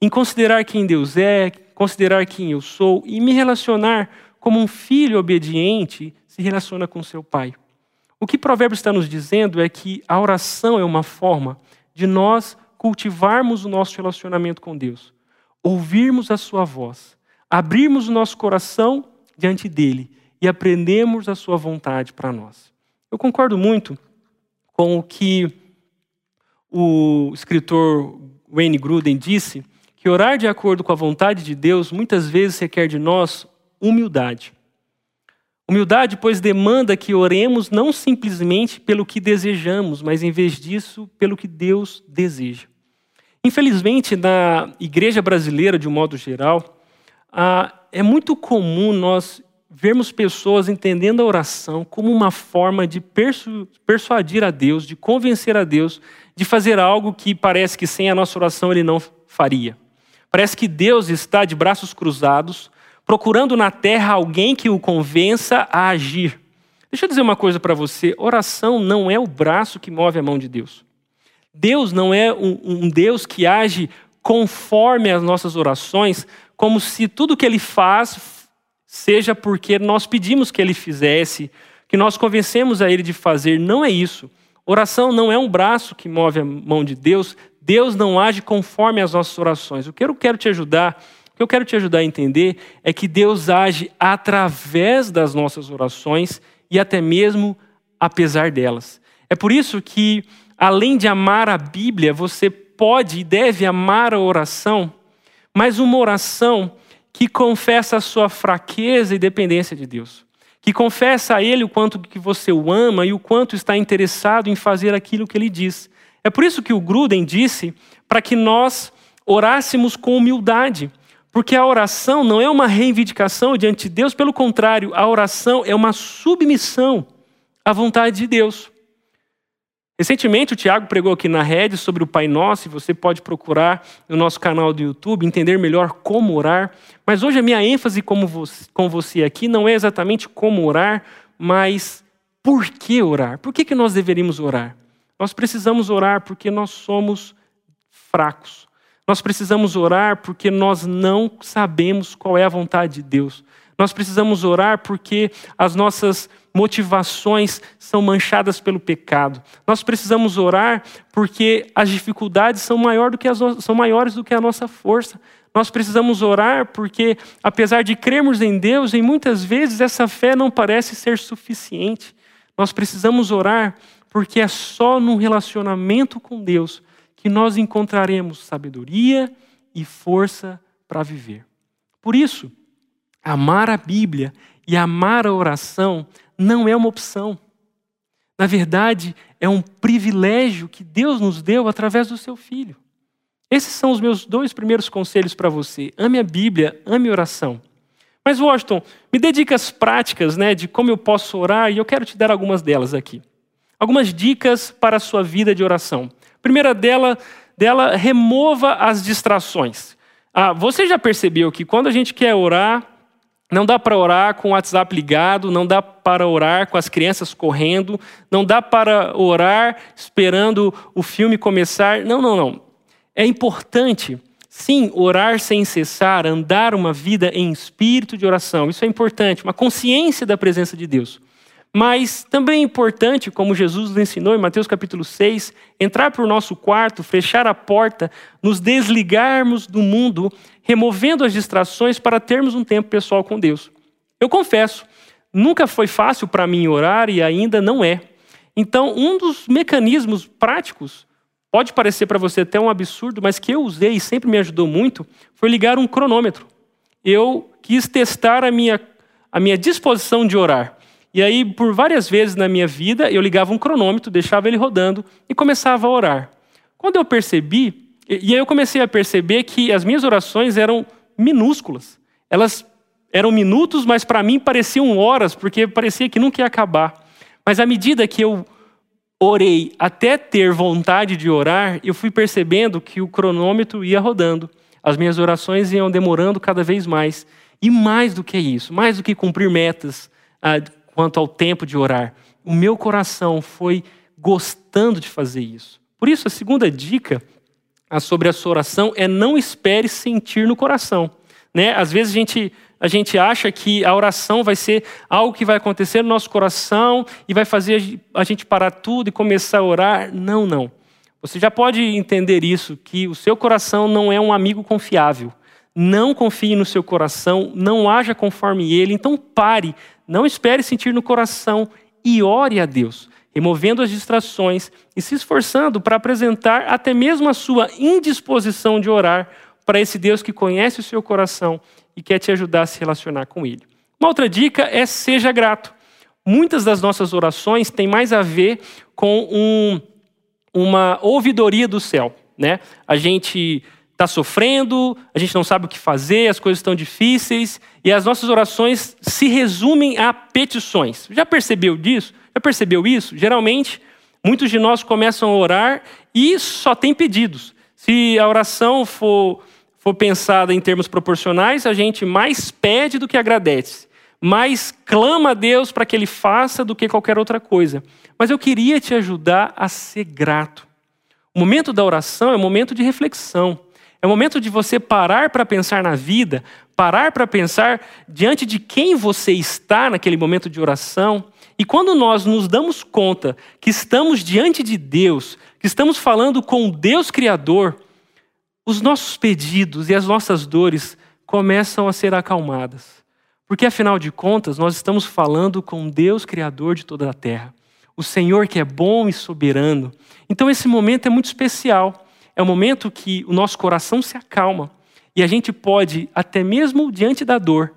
em considerar quem Deus é, considerar quem eu sou e me relacionar como um filho obediente se relaciona com seu pai. O que Provérbios está nos dizendo é que a oração é uma forma de nós cultivarmos o nosso relacionamento com Deus, ouvirmos a sua voz, abrirmos o nosso coração diante dele e aprendermos a sua vontade para nós. Eu concordo muito com o que o escritor Wayne Gruden disse, que orar de acordo com a vontade de Deus muitas vezes requer de nós humildade. Humildade, pois, demanda que oremos não simplesmente pelo que desejamos, mas em vez disso, pelo que Deus deseja. Infelizmente, na igreja brasileira, de um modo geral, é muito comum nós vermos pessoas entendendo a oração como uma forma de persu persuadir a Deus, de convencer a Deus de fazer algo que parece que sem a nossa oração ele não faria. Parece que Deus está de braços cruzados, procurando na terra alguém que o convença a agir. Deixa eu dizer uma coisa para você: oração não é o braço que move a mão de Deus. Deus não é um, um Deus que age conforme as nossas orações, como se tudo que ele faz seja porque nós pedimos que ele fizesse, que nós convencemos a ele de fazer. Não é isso. Oração não é um braço que move a mão de Deus. Deus não age conforme as nossas orações. O que eu quero te ajudar, o que eu quero te ajudar a entender é que Deus age através das nossas orações e até mesmo apesar delas. É por isso que, além de amar a Bíblia, você pode e deve amar a oração, mas uma oração que confessa a sua fraqueza e dependência de Deus que confessa a Ele o quanto que você o ama e o quanto está interessado em fazer aquilo que Ele diz. É por isso que o Gruden disse para que nós orássemos com humildade, porque a oração não é uma reivindicação diante de Deus, pelo contrário, a oração é uma submissão à vontade de Deus. Recentemente, o Tiago pregou aqui na rede sobre o Pai Nosso, e você pode procurar no nosso canal do YouTube, entender melhor como orar. Mas hoje a minha ênfase com você, aqui não é exatamente como orar, mas por que orar? Por que, que nós deveríamos orar? Nós precisamos orar porque nós somos fracos. Nós precisamos orar porque nós não sabemos qual é a vontade de Deus. Nós precisamos orar porque as nossas motivações são manchadas pelo pecado. Nós precisamos orar porque as dificuldades são, maior do que as são maiores do que a nossa força. Nós precisamos orar porque, apesar de crermos em Deus, em muitas vezes essa fé não parece ser suficiente. Nós precisamos orar porque é só no relacionamento com Deus que nós encontraremos sabedoria e força para viver. Por isso, amar a Bíblia e amar a oração não é uma opção. Na verdade, é um privilégio que Deus nos deu através do seu Filho. Esses são os meus dois primeiros conselhos para você. Ame a Bíblia, ame a oração. Mas, Washington, me dê dicas práticas né, de como eu posso orar e eu quero te dar algumas delas aqui. Algumas dicas para a sua vida de oração. Primeira dela, dela remova as distrações. Ah, você já percebeu que quando a gente quer orar, não dá para orar com o WhatsApp ligado, não dá para orar com as crianças correndo, não dá para orar esperando o filme começar. Não, não, não. É importante, sim, orar sem cessar, andar uma vida em espírito de oração. Isso é importante, uma consciência da presença de Deus. Mas também é importante, como Jesus nos ensinou em Mateus capítulo 6, entrar para o nosso quarto, fechar a porta, nos desligarmos do mundo, removendo as distrações para termos um tempo pessoal com Deus. Eu confesso, nunca foi fácil para mim orar e ainda não é. Então, um dos mecanismos práticos, pode parecer para você até um absurdo, mas que eu usei e sempre me ajudou muito, foi ligar um cronômetro. Eu quis testar a minha, a minha disposição de orar. E aí, por várias vezes na minha vida, eu ligava um cronômetro, deixava ele rodando e começava a orar. Quando eu percebi, e aí eu comecei a perceber que as minhas orações eram minúsculas. Elas eram minutos, mas para mim pareciam horas, porque parecia que nunca ia acabar. Mas à medida que eu orei até ter vontade de orar, eu fui percebendo que o cronômetro ia rodando. As minhas orações iam demorando cada vez mais. E mais do que isso, mais do que cumprir metas, ah, quanto ao tempo de orar. O meu coração foi gostando de fazer isso. Por isso, a segunda dica sobre a sua oração é não espere sentir no coração. Né? Às vezes a gente, a gente acha que a oração vai ser algo que vai acontecer no nosso coração e vai fazer a gente parar tudo e começar a orar. Não, não. Você já pode entender isso, que o seu coração não é um amigo confiável. Não confie no seu coração, não haja conforme ele, então pare, não espere sentir no coração e ore a Deus, removendo as distrações e se esforçando para apresentar até mesmo a sua indisposição de orar para esse Deus que conhece o seu coração e quer te ajudar a se relacionar com Ele. Uma outra dica é seja grato. Muitas das nossas orações têm mais a ver com um, uma ouvidoria do céu. Né? A gente está sofrendo, a gente não sabe o que fazer, as coisas estão difíceis e as nossas orações se resumem a petições. Já percebeu disso? Já percebeu isso? Geralmente, muitos de nós começam a orar e só tem pedidos. Se a oração for, for pensada em termos proporcionais, a gente mais pede do que agradece, mais clama a Deus para que Ele faça do que qualquer outra coisa. Mas eu queria te ajudar a ser grato. O momento da oração é um momento de reflexão. É o momento de você parar para pensar na vida, parar para pensar diante de quem você está naquele momento de oração. E quando nós nos damos conta que estamos diante de Deus, que estamos falando com Deus Criador, os nossos pedidos e as nossas dores começam a ser acalmadas. Porque afinal de contas, nós estamos falando com Deus Criador de toda a terra, o Senhor que é bom e soberano. Então esse momento é muito especial. É o momento que o nosso coração se acalma e a gente pode, até mesmo diante da dor,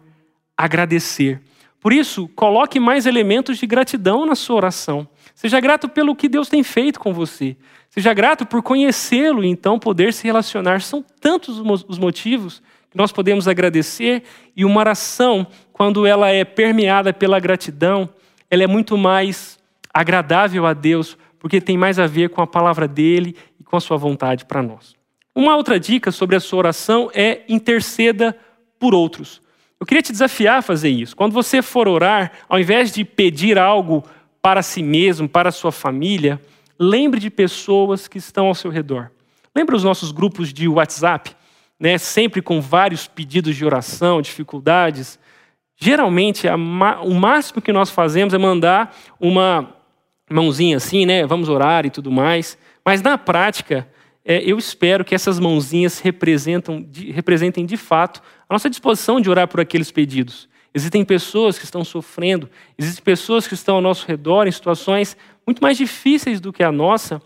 agradecer. Por isso, coloque mais elementos de gratidão na sua oração. Seja grato pelo que Deus tem feito com você. Seja grato por conhecê-lo e então poder se relacionar. São tantos os motivos que nós podemos agradecer e uma oração, quando ela é permeada pela gratidão, ela é muito mais agradável a Deus, porque tem mais a ver com a palavra dele com a sua vontade para nós. Uma outra dica sobre a sua oração é interceda por outros. Eu queria te desafiar a fazer isso. Quando você for orar, ao invés de pedir algo para si mesmo, para a sua família, lembre de pessoas que estão ao seu redor. Lembra os nossos grupos de WhatsApp, né? sempre com vários pedidos de oração, dificuldades. Geralmente, o máximo que nós fazemos é mandar uma mãozinha assim, né? Vamos orar e tudo mais. Mas na prática, é, eu espero que essas mãozinhas de, representem de fato a nossa disposição de orar por aqueles pedidos. Existem pessoas que estão sofrendo, existem pessoas que estão ao nosso redor em situações muito mais difíceis do que a nossa,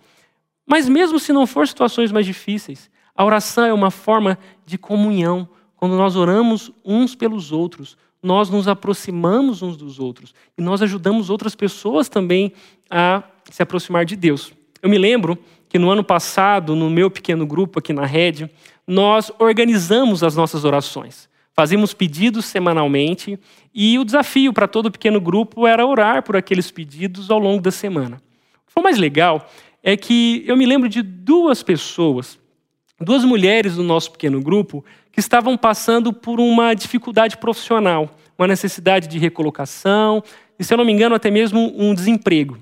mas mesmo se não for situações mais difíceis, a oração é uma forma de comunhão. Quando nós oramos uns pelos outros, nós nos aproximamos uns dos outros e nós ajudamos outras pessoas também a se aproximar de Deus. Eu me lembro que no ano passado, no meu pequeno grupo aqui na rede, nós organizamos as nossas orações. Fazíamos pedidos semanalmente e o desafio para todo pequeno grupo era orar por aqueles pedidos ao longo da semana. O que foi mais legal é que eu me lembro de duas pessoas, duas mulheres do nosso pequeno grupo, que estavam passando por uma dificuldade profissional, uma necessidade de recolocação e, se eu não me engano, até mesmo um desemprego.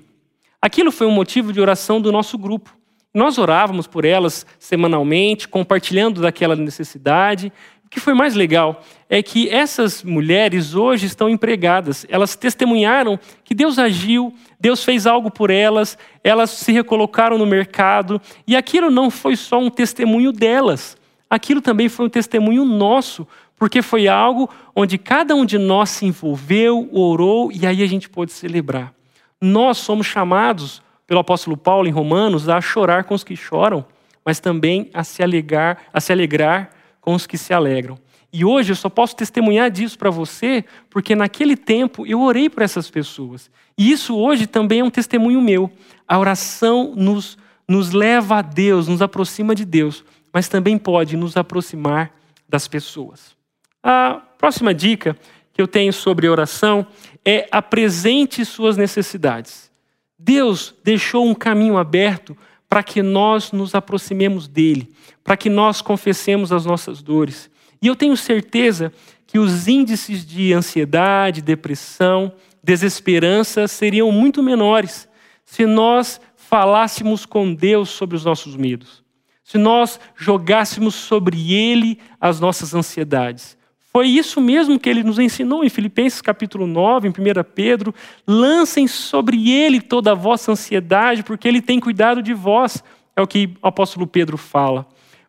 Aquilo foi um motivo de oração do nosso grupo. Nós orávamos por elas semanalmente, compartilhando daquela necessidade. O que foi mais legal é que essas mulheres hoje estão empregadas. Elas testemunharam que Deus agiu, Deus fez algo por elas, elas se recolocaram no mercado. E aquilo não foi só um testemunho delas, aquilo também foi um testemunho nosso, porque foi algo onde cada um de nós se envolveu, orou e aí a gente pôde celebrar. Nós somos chamados pelo apóstolo Paulo em Romanos a chorar com os que choram, mas também a se alegrar, a se alegrar com os que se alegram. E hoje eu só posso testemunhar disso para você, porque naquele tempo eu orei por essas pessoas. E isso hoje também é um testemunho meu. A oração nos, nos leva a Deus, nos aproxima de Deus, mas também pode nos aproximar das pessoas. A próxima dica que eu tenho sobre oração é apresente suas necessidades. Deus deixou um caminho aberto para que nós nos aproximemos dele, para que nós confessemos as nossas dores. E eu tenho certeza que os índices de ansiedade, depressão, desesperança seriam muito menores se nós falássemos com Deus sobre os nossos medos, se nós jogássemos sobre Ele as nossas ansiedades. Foi isso mesmo que ele nos ensinou em Filipenses capítulo 9, em 1 Pedro. Lancem sobre ele toda a vossa ansiedade, porque ele tem cuidado de vós. É o que o apóstolo Pedro fala.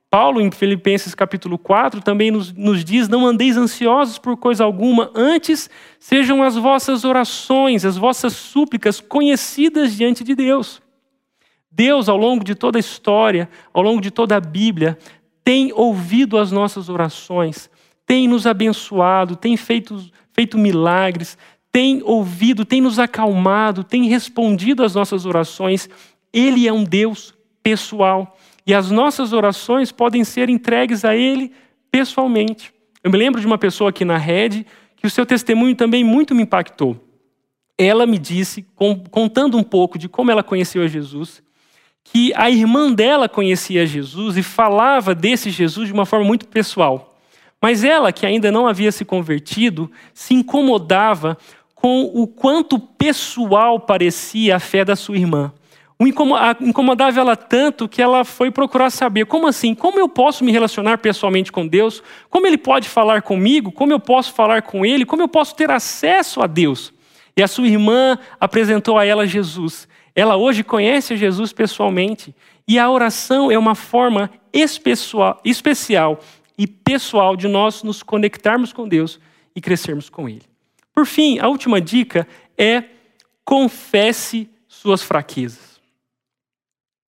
Paulo, em Filipenses capítulo 4, também nos, nos diz: Não andeis ansiosos por coisa alguma, antes sejam as vossas orações, as vossas súplicas conhecidas diante de Deus. Deus, ao longo de toda a história, ao longo de toda a Bíblia, tem ouvido as nossas orações tem nos abençoado, tem feito, feito milagres, tem ouvido, tem nos acalmado, tem respondido às nossas orações. Ele é um Deus pessoal. E as nossas orações podem ser entregues a Ele pessoalmente. Eu me lembro de uma pessoa aqui na rede que o seu testemunho também muito me impactou. Ela me disse, contando um pouco de como ela conheceu a Jesus, que a irmã dela conhecia Jesus e falava desse Jesus de uma forma muito pessoal. Mas ela, que ainda não havia se convertido, se incomodava com o quanto pessoal parecia a fé da sua irmã. O incomodava ela tanto que ela foi procurar saber como assim, como eu posso me relacionar pessoalmente com Deus, como Ele pode falar comigo, como eu posso falar com Ele, como eu posso ter acesso a Deus. E a sua irmã apresentou a ela Jesus. Ela hoje conhece Jesus pessoalmente. E a oração é uma forma especial, especial e pessoal de nós nos conectarmos com Deus e crescermos com Ele. Por fim, a última dica é confesse suas fraquezas.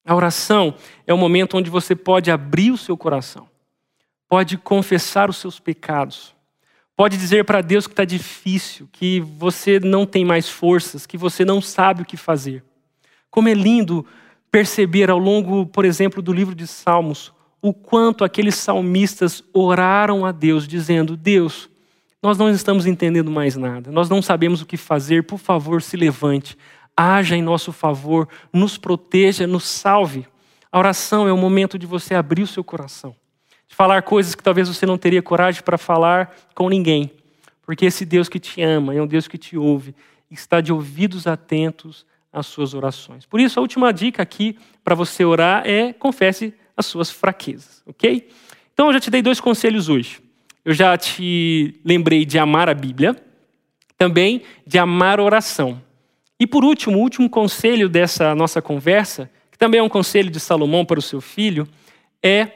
A oração é o momento onde você pode abrir o seu coração, pode confessar os seus pecados, pode dizer para Deus que está difícil, que você não tem mais forças, que você não sabe o que fazer. Como é lindo perceber ao longo, por exemplo, do livro de Salmos, o quanto aqueles salmistas oraram a Deus, dizendo: Deus, nós não estamos entendendo mais nada, nós não sabemos o que fazer, por favor, se levante, haja em nosso favor, nos proteja, nos salve. A oração é o momento de você abrir o seu coração, de falar coisas que talvez você não teria coragem para falar com ninguém, porque esse Deus que te ama é um Deus que te ouve e está de ouvidos atentos às suas orações. Por isso, a última dica aqui para você orar é confesse as suas fraquezas, ok? Então, eu já te dei dois conselhos hoje. Eu já te lembrei de amar a Bíblia, também de amar a oração. E por último, o último conselho dessa nossa conversa, que também é um conselho de Salomão para o seu filho, é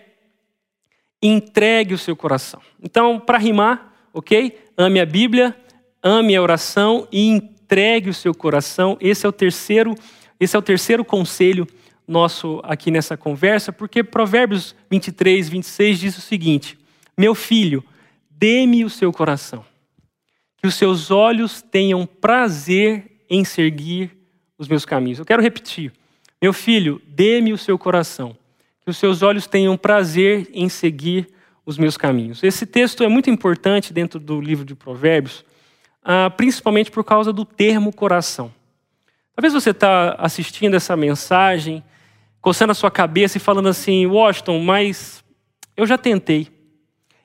entregue o seu coração. Então, para rimar, ok? Ame a Bíblia, ame a oração e entregue o seu coração. Esse é o terceiro, esse é o terceiro conselho nosso aqui nessa conversa, porque Provérbios 23, 26 diz o seguinte: Meu filho, dê-me o seu coração, que os seus olhos tenham prazer em seguir os meus caminhos. Eu quero repetir. Meu filho, dê-me o seu coração, que os seus olhos tenham prazer em seguir os meus caminhos. Esse texto é muito importante dentro do livro de Provérbios, ah, principalmente por causa do termo coração. Talvez você está assistindo essa mensagem, coçando a sua cabeça e falando assim, Washington, mas eu já tentei.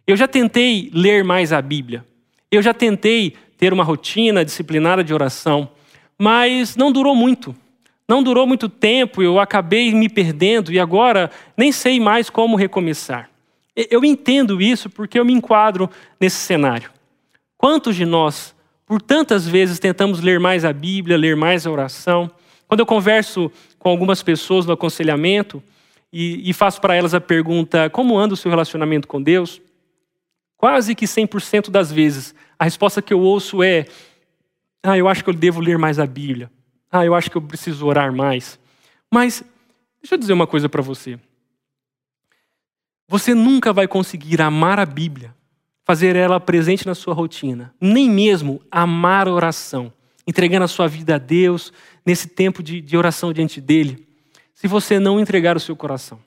Eu já tentei ler mais a Bíblia. Eu já tentei ter uma rotina disciplinada de oração, mas não durou muito. Não durou muito tempo, eu acabei me perdendo e agora nem sei mais como recomeçar. Eu entendo isso porque eu me enquadro nesse cenário. Quantos de nós, por tantas vezes, tentamos ler mais a Bíblia, ler mais a oração? Quando eu converso com algumas pessoas no aconselhamento e, e faço para elas a pergunta: como anda o seu relacionamento com Deus? Quase que 100% das vezes, a resposta que eu ouço é: Ah, eu acho que eu devo ler mais a Bíblia. Ah, eu acho que eu preciso orar mais. Mas, deixa eu dizer uma coisa para você. Você nunca vai conseguir amar a Bíblia, fazer ela presente na sua rotina, nem mesmo amar a oração, entregando a sua vida a Deus nesse tempo de, de oração diante dele, se você não entregar o seu coração.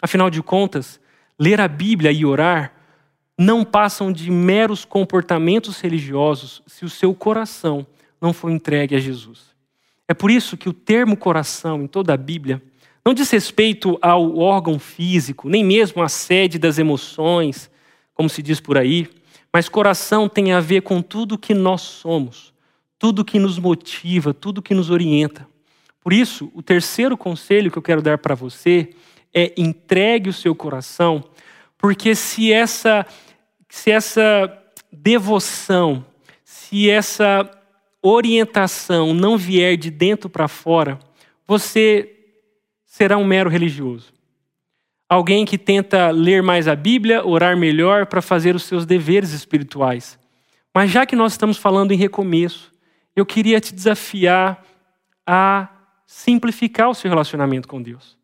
Afinal de contas, ler a Bíblia e orar não passam de meros comportamentos religiosos se o seu coração não for entregue a Jesus. É por isso que o termo coração em toda a Bíblia não diz respeito ao órgão físico, nem mesmo à sede das emoções, como se diz por aí, mas coração tem a ver com tudo que nós somos, tudo que nos motiva, tudo que nos orienta. Por isso, o terceiro conselho que eu quero dar para você é entregue o seu coração, porque se essa se essa devoção, se essa orientação não vier de dentro para fora, você será um mero religioso. Alguém que tenta ler mais a Bíblia, orar melhor para fazer os seus deveres espirituais. Mas já que nós estamos falando em recomeço, eu queria te desafiar a simplificar o seu relacionamento com Deus,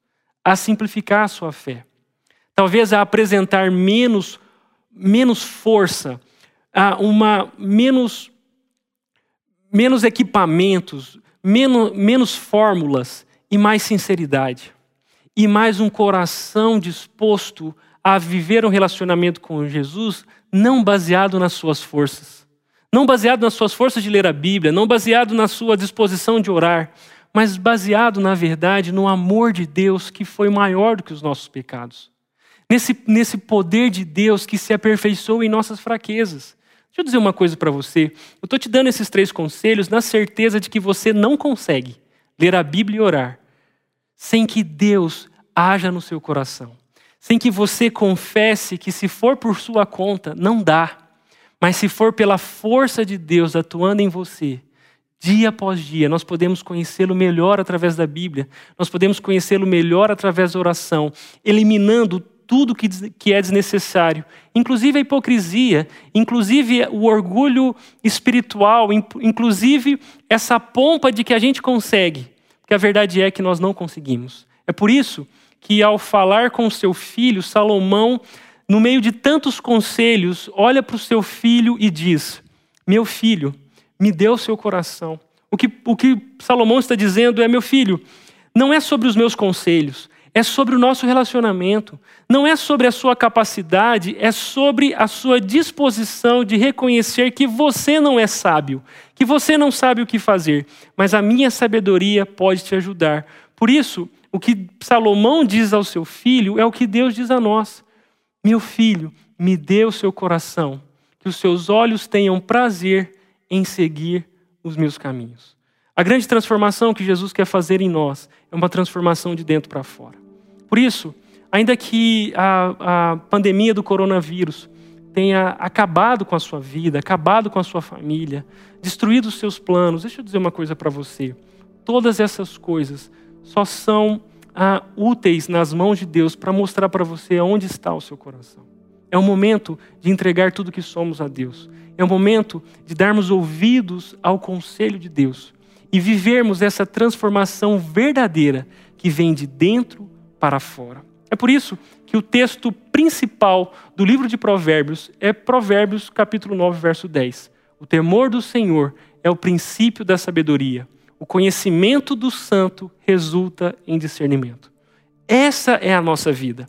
a simplificar a sua fé. Talvez a apresentar menos menos força, uma menos, menos equipamentos, menos, menos fórmulas e mais sinceridade. E mais um coração disposto a viver um relacionamento com Jesus não baseado nas suas forças. Não baseado nas suas forças de ler a Bíblia, não baseado na sua disposição de orar, mas baseado, na verdade, no amor de Deus que foi maior do que os nossos pecados nesse, nesse poder de Deus que se aperfeiçoa em nossas fraquezas. Deixa eu dizer uma coisa para você. Eu estou te dando esses três conselhos na certeza de que você não consegue ler a Bíblia e orar sem que Deus haja no seu coração, sem que você confesse que se for por sua conta, não dá, mas se for pela força de Deus atuando em você, dia após dia, nós podemos conhecê-lo melhor através da Bíblia, nós podemos conhecê-lo melhor através da oração, eliminando tudo que é desnecessário, inclusive a hipocrisia, inclusive o orgulho espiritual, inclusive essa pompa de que a gente consegue, porque a verdade é que nós não conseguimos. É por isso que, ao falar com seu filho, Salomão, no meio de tantos conselhos, olha para o seu filho e diz: Meu filho, me dê o seu coração. O que, o que Salomão está dizendo é: Meu filho, não é sobre os meus conselhos, é sobre o nosso relacionamento. Não é sobre a sua capacidade, é sobre a sua disposição de reconhecer que você não é sábio, que você não sabe o que fazer, mas a minha sabedoria pode te ajudar. Por isso, o que Salomão diz ao seu filho é o que Deus diz a nós: Meu filho, me dê o seu coração, que os seus olhos tenham prazer em seguir os meus caminhos. A grande transformação que Jesus quer fazer em nós é uma transformação de dentro para fora. Por isso, ainda que a, a pandemia do coronavírus tenha acabado com a sua vida, acabado com a sua família, destruído os seus planos, deixa eu dizer uma coisa para você. Todas essas coisas só são ah, úteis nas mãos de Deus para mostrar para você onde está o seu coração. É o momento de entregar tudo que somos a Deus. É o momento de darmos ouvidos ao conselho de Deus e vivermos essa transformação verdadeira que vem de dentro para fora. É por isso que o texto principal do livro de Provérbios é Provérbios capítulo 9, verso 10. O temor do Senhor é o princípio da sabedoria. O conhecimento do santo resulta em discernimento. Essa é a nossa vida.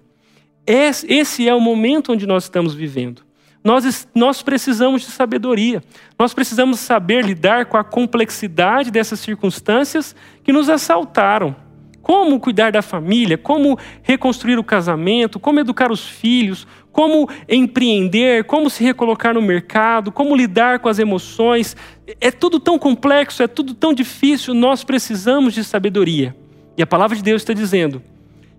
Esse é o momento onde nós estamos vivendo. Nós, nós precisamos de sabedoria. Nós precisamos saber lidar com a complexidade dessas circunstâncias que nos assaltaram como cuidar da família, como reconstruir o casamento, como educar os filhos, como empreender, como se recolocar no mercado, como lidar com as emoções. É tudo tão complexo, é tudo tão difícil, nós precisamos de sabedoria. E a palavra de Deus está dizendo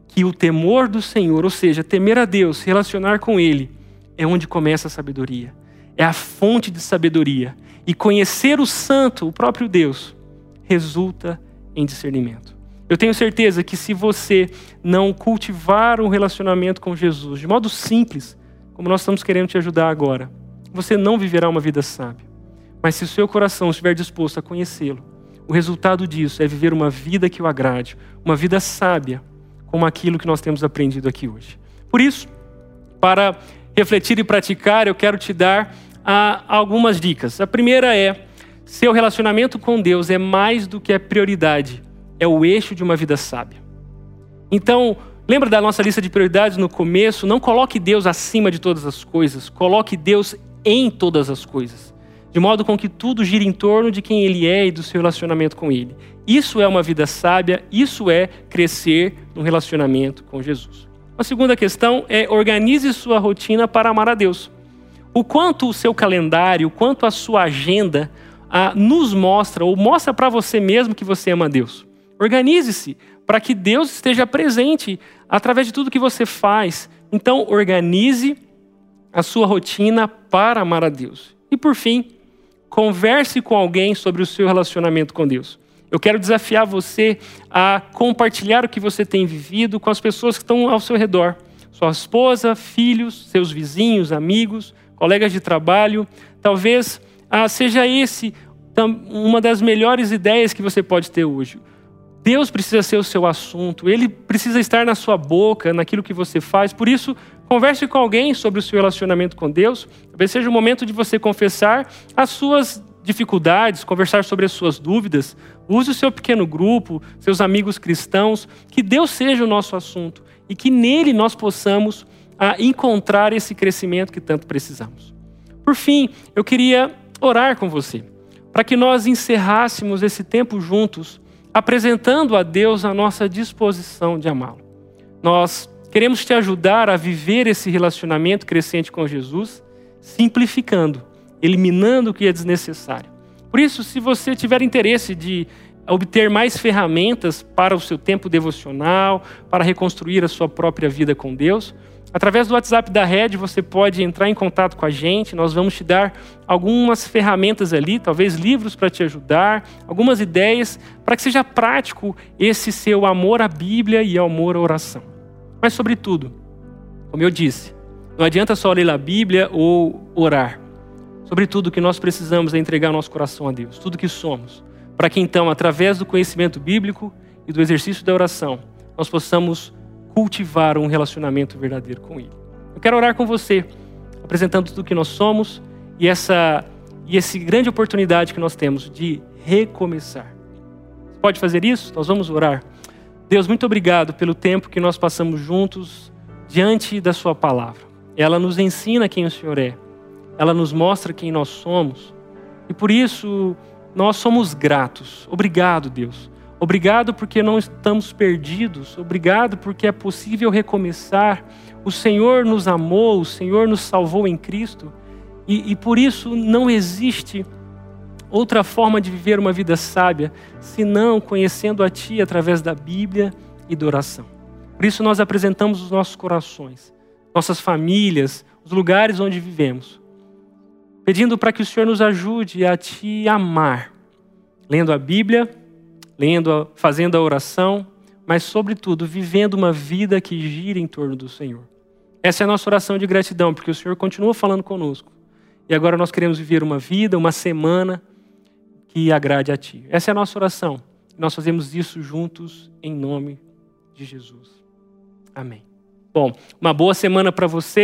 que o temor do Senhor, ou seja, temer a Deus, se relacionar com Ele, é onde começa a sabedoria. É a fonte de sabedoria. E conhecer o Santo, o próprio Deus, resulta em discernimento. Eu tenho certeza que se você não cultivar um relacionamento com Jesus de modo simples, como nós estamos querendo te ajudar agora, você não viverá uma vida sábia. Mas se o seu coração estiver disposto a conhecê-lo, o resultado disso é viver uma vida que o agrade, uma vida sábia, como aquilo que nós temos aprendido aqui hoje. Por isso, para refletir e praticar, eu quero te dar ah, algumas dicas. A primeira é: seu relacionamento com Deus é mais do que a prioridade é o eixo de uma vida sábia. Então, lembra da nossa lista de prioridades no começo? Não coloque Deus acima de todas as coisas, coloque Deus em todas as coisas, de modo com que tudo gire em torno de quem Ele é e do seu relacionamento com Ele. Isso é uma vida sábia, isso é crescer no relacionamento com Jesus. A segunda questão é organize sua rotina para amar a Deus. O quanto o seu calendário, o quanto a sua agenda ah, nos mostra, ou mostra para você mesmo que você ama a Deus. Organize-se para que Deus esteja presente através de tudo que você faz. Então, organize a sua rotina para amar a Deus. E por fim, converse com alguém sobre o seu relacionamento com Deus. Eu quero desafiar você a compartilhar o que você tem vivido com as pessoas que estão ao seu redor. Sua esposa, filhos, seus vizinhos, amigos, colegas de trabalho. Talvez ah, seja esse uma das melhores ideias que você pode ter hoje. Deus precisa ser o seu assunto, ele precisa estar na sua boca, naquilo que você faz. Por isso, converse com alguém sobre o seu relacionamento com Deus. Talvez seja o momento de você confessar as suas dificuldades, conversar sobre as suas dúvidas. Use o seu pequeno grupo, seus amigos cristãos. Que Deus seja o nosso assunto e que nele nós possamos a, encontrar esse crescimento que tanto precisamos. Por fim, eu queria orar com você, para que nós encerrássemos esse tempo juntos apresentando a Deus a nossa disposição de amá-lo. Nós queremos te ajudar a viver esse relacionamento crescente com Jesus, simplificando, eliminando o que é desnecessário. Por isso, se você tiver interesse de obter mais ferramentas para o seu tempo devocional, para reconstruir a sua própria vida com Deus. Através do WhatsApp da Red, você pode entrar em contato com a gente. Nós vamos te dar algumas ferramentas ali, talvez livros para te ajudar, algumas ideias para que seja prático esse seu amor à Bíblia e amor à oração. Mas, sobretudo, como eu disse, não adianta só ler a Bíblia ou orar. Sobretudo, o que nós precisamos é entregar nosso coração a Deus, tudo que somos, para que então, através do conhecimento bíblico e do exercício da oração, nós possamos cultivar um relacionamento verdadeiro com Ele. Eu quero orar com você, apresentando tudo o que nós somos e essa e essa grande oportunidade que nós temos de recomeçar. Você pode fazer isso? Nós vamos orar. Deus, muito obrigado pelo tempo que nós passamos juntos diante da Sua palavra. Ela nos ensina quem o Senhor é, ela nos mostra quem nós somos e por isso nós somos gratos. Obrigado, Deus Obrigado porque não estamos perdidos. Obrigado porque é possível recomeçar. O Senhor nos amou, o Senhor nos salvou em Cristo. E, e por isso não existe outra forma de viver uma vida sábia senão conhecendo a Ti através da Bíblia e da oração. Por isso nós apresentamos os nossos corações, nossas famílias, os lugares onde vivemos, pedindo para que o Senhor nos ajude a Te amar, lendo a Bíblia lendo, fazendo a oração, mas, sobretudo, vivendo uma vida que gira em torno do Senhor. Essa é a nossa oração de gratidão, porque o Senhor continua falando conosco. E agora nós queremos viver uma vida, uma semana que agrade a Ti. Essa é a nossa oração. Nós fazemos isso juntos em nome de Jesus. Amém. Bom, uma boa semana para você.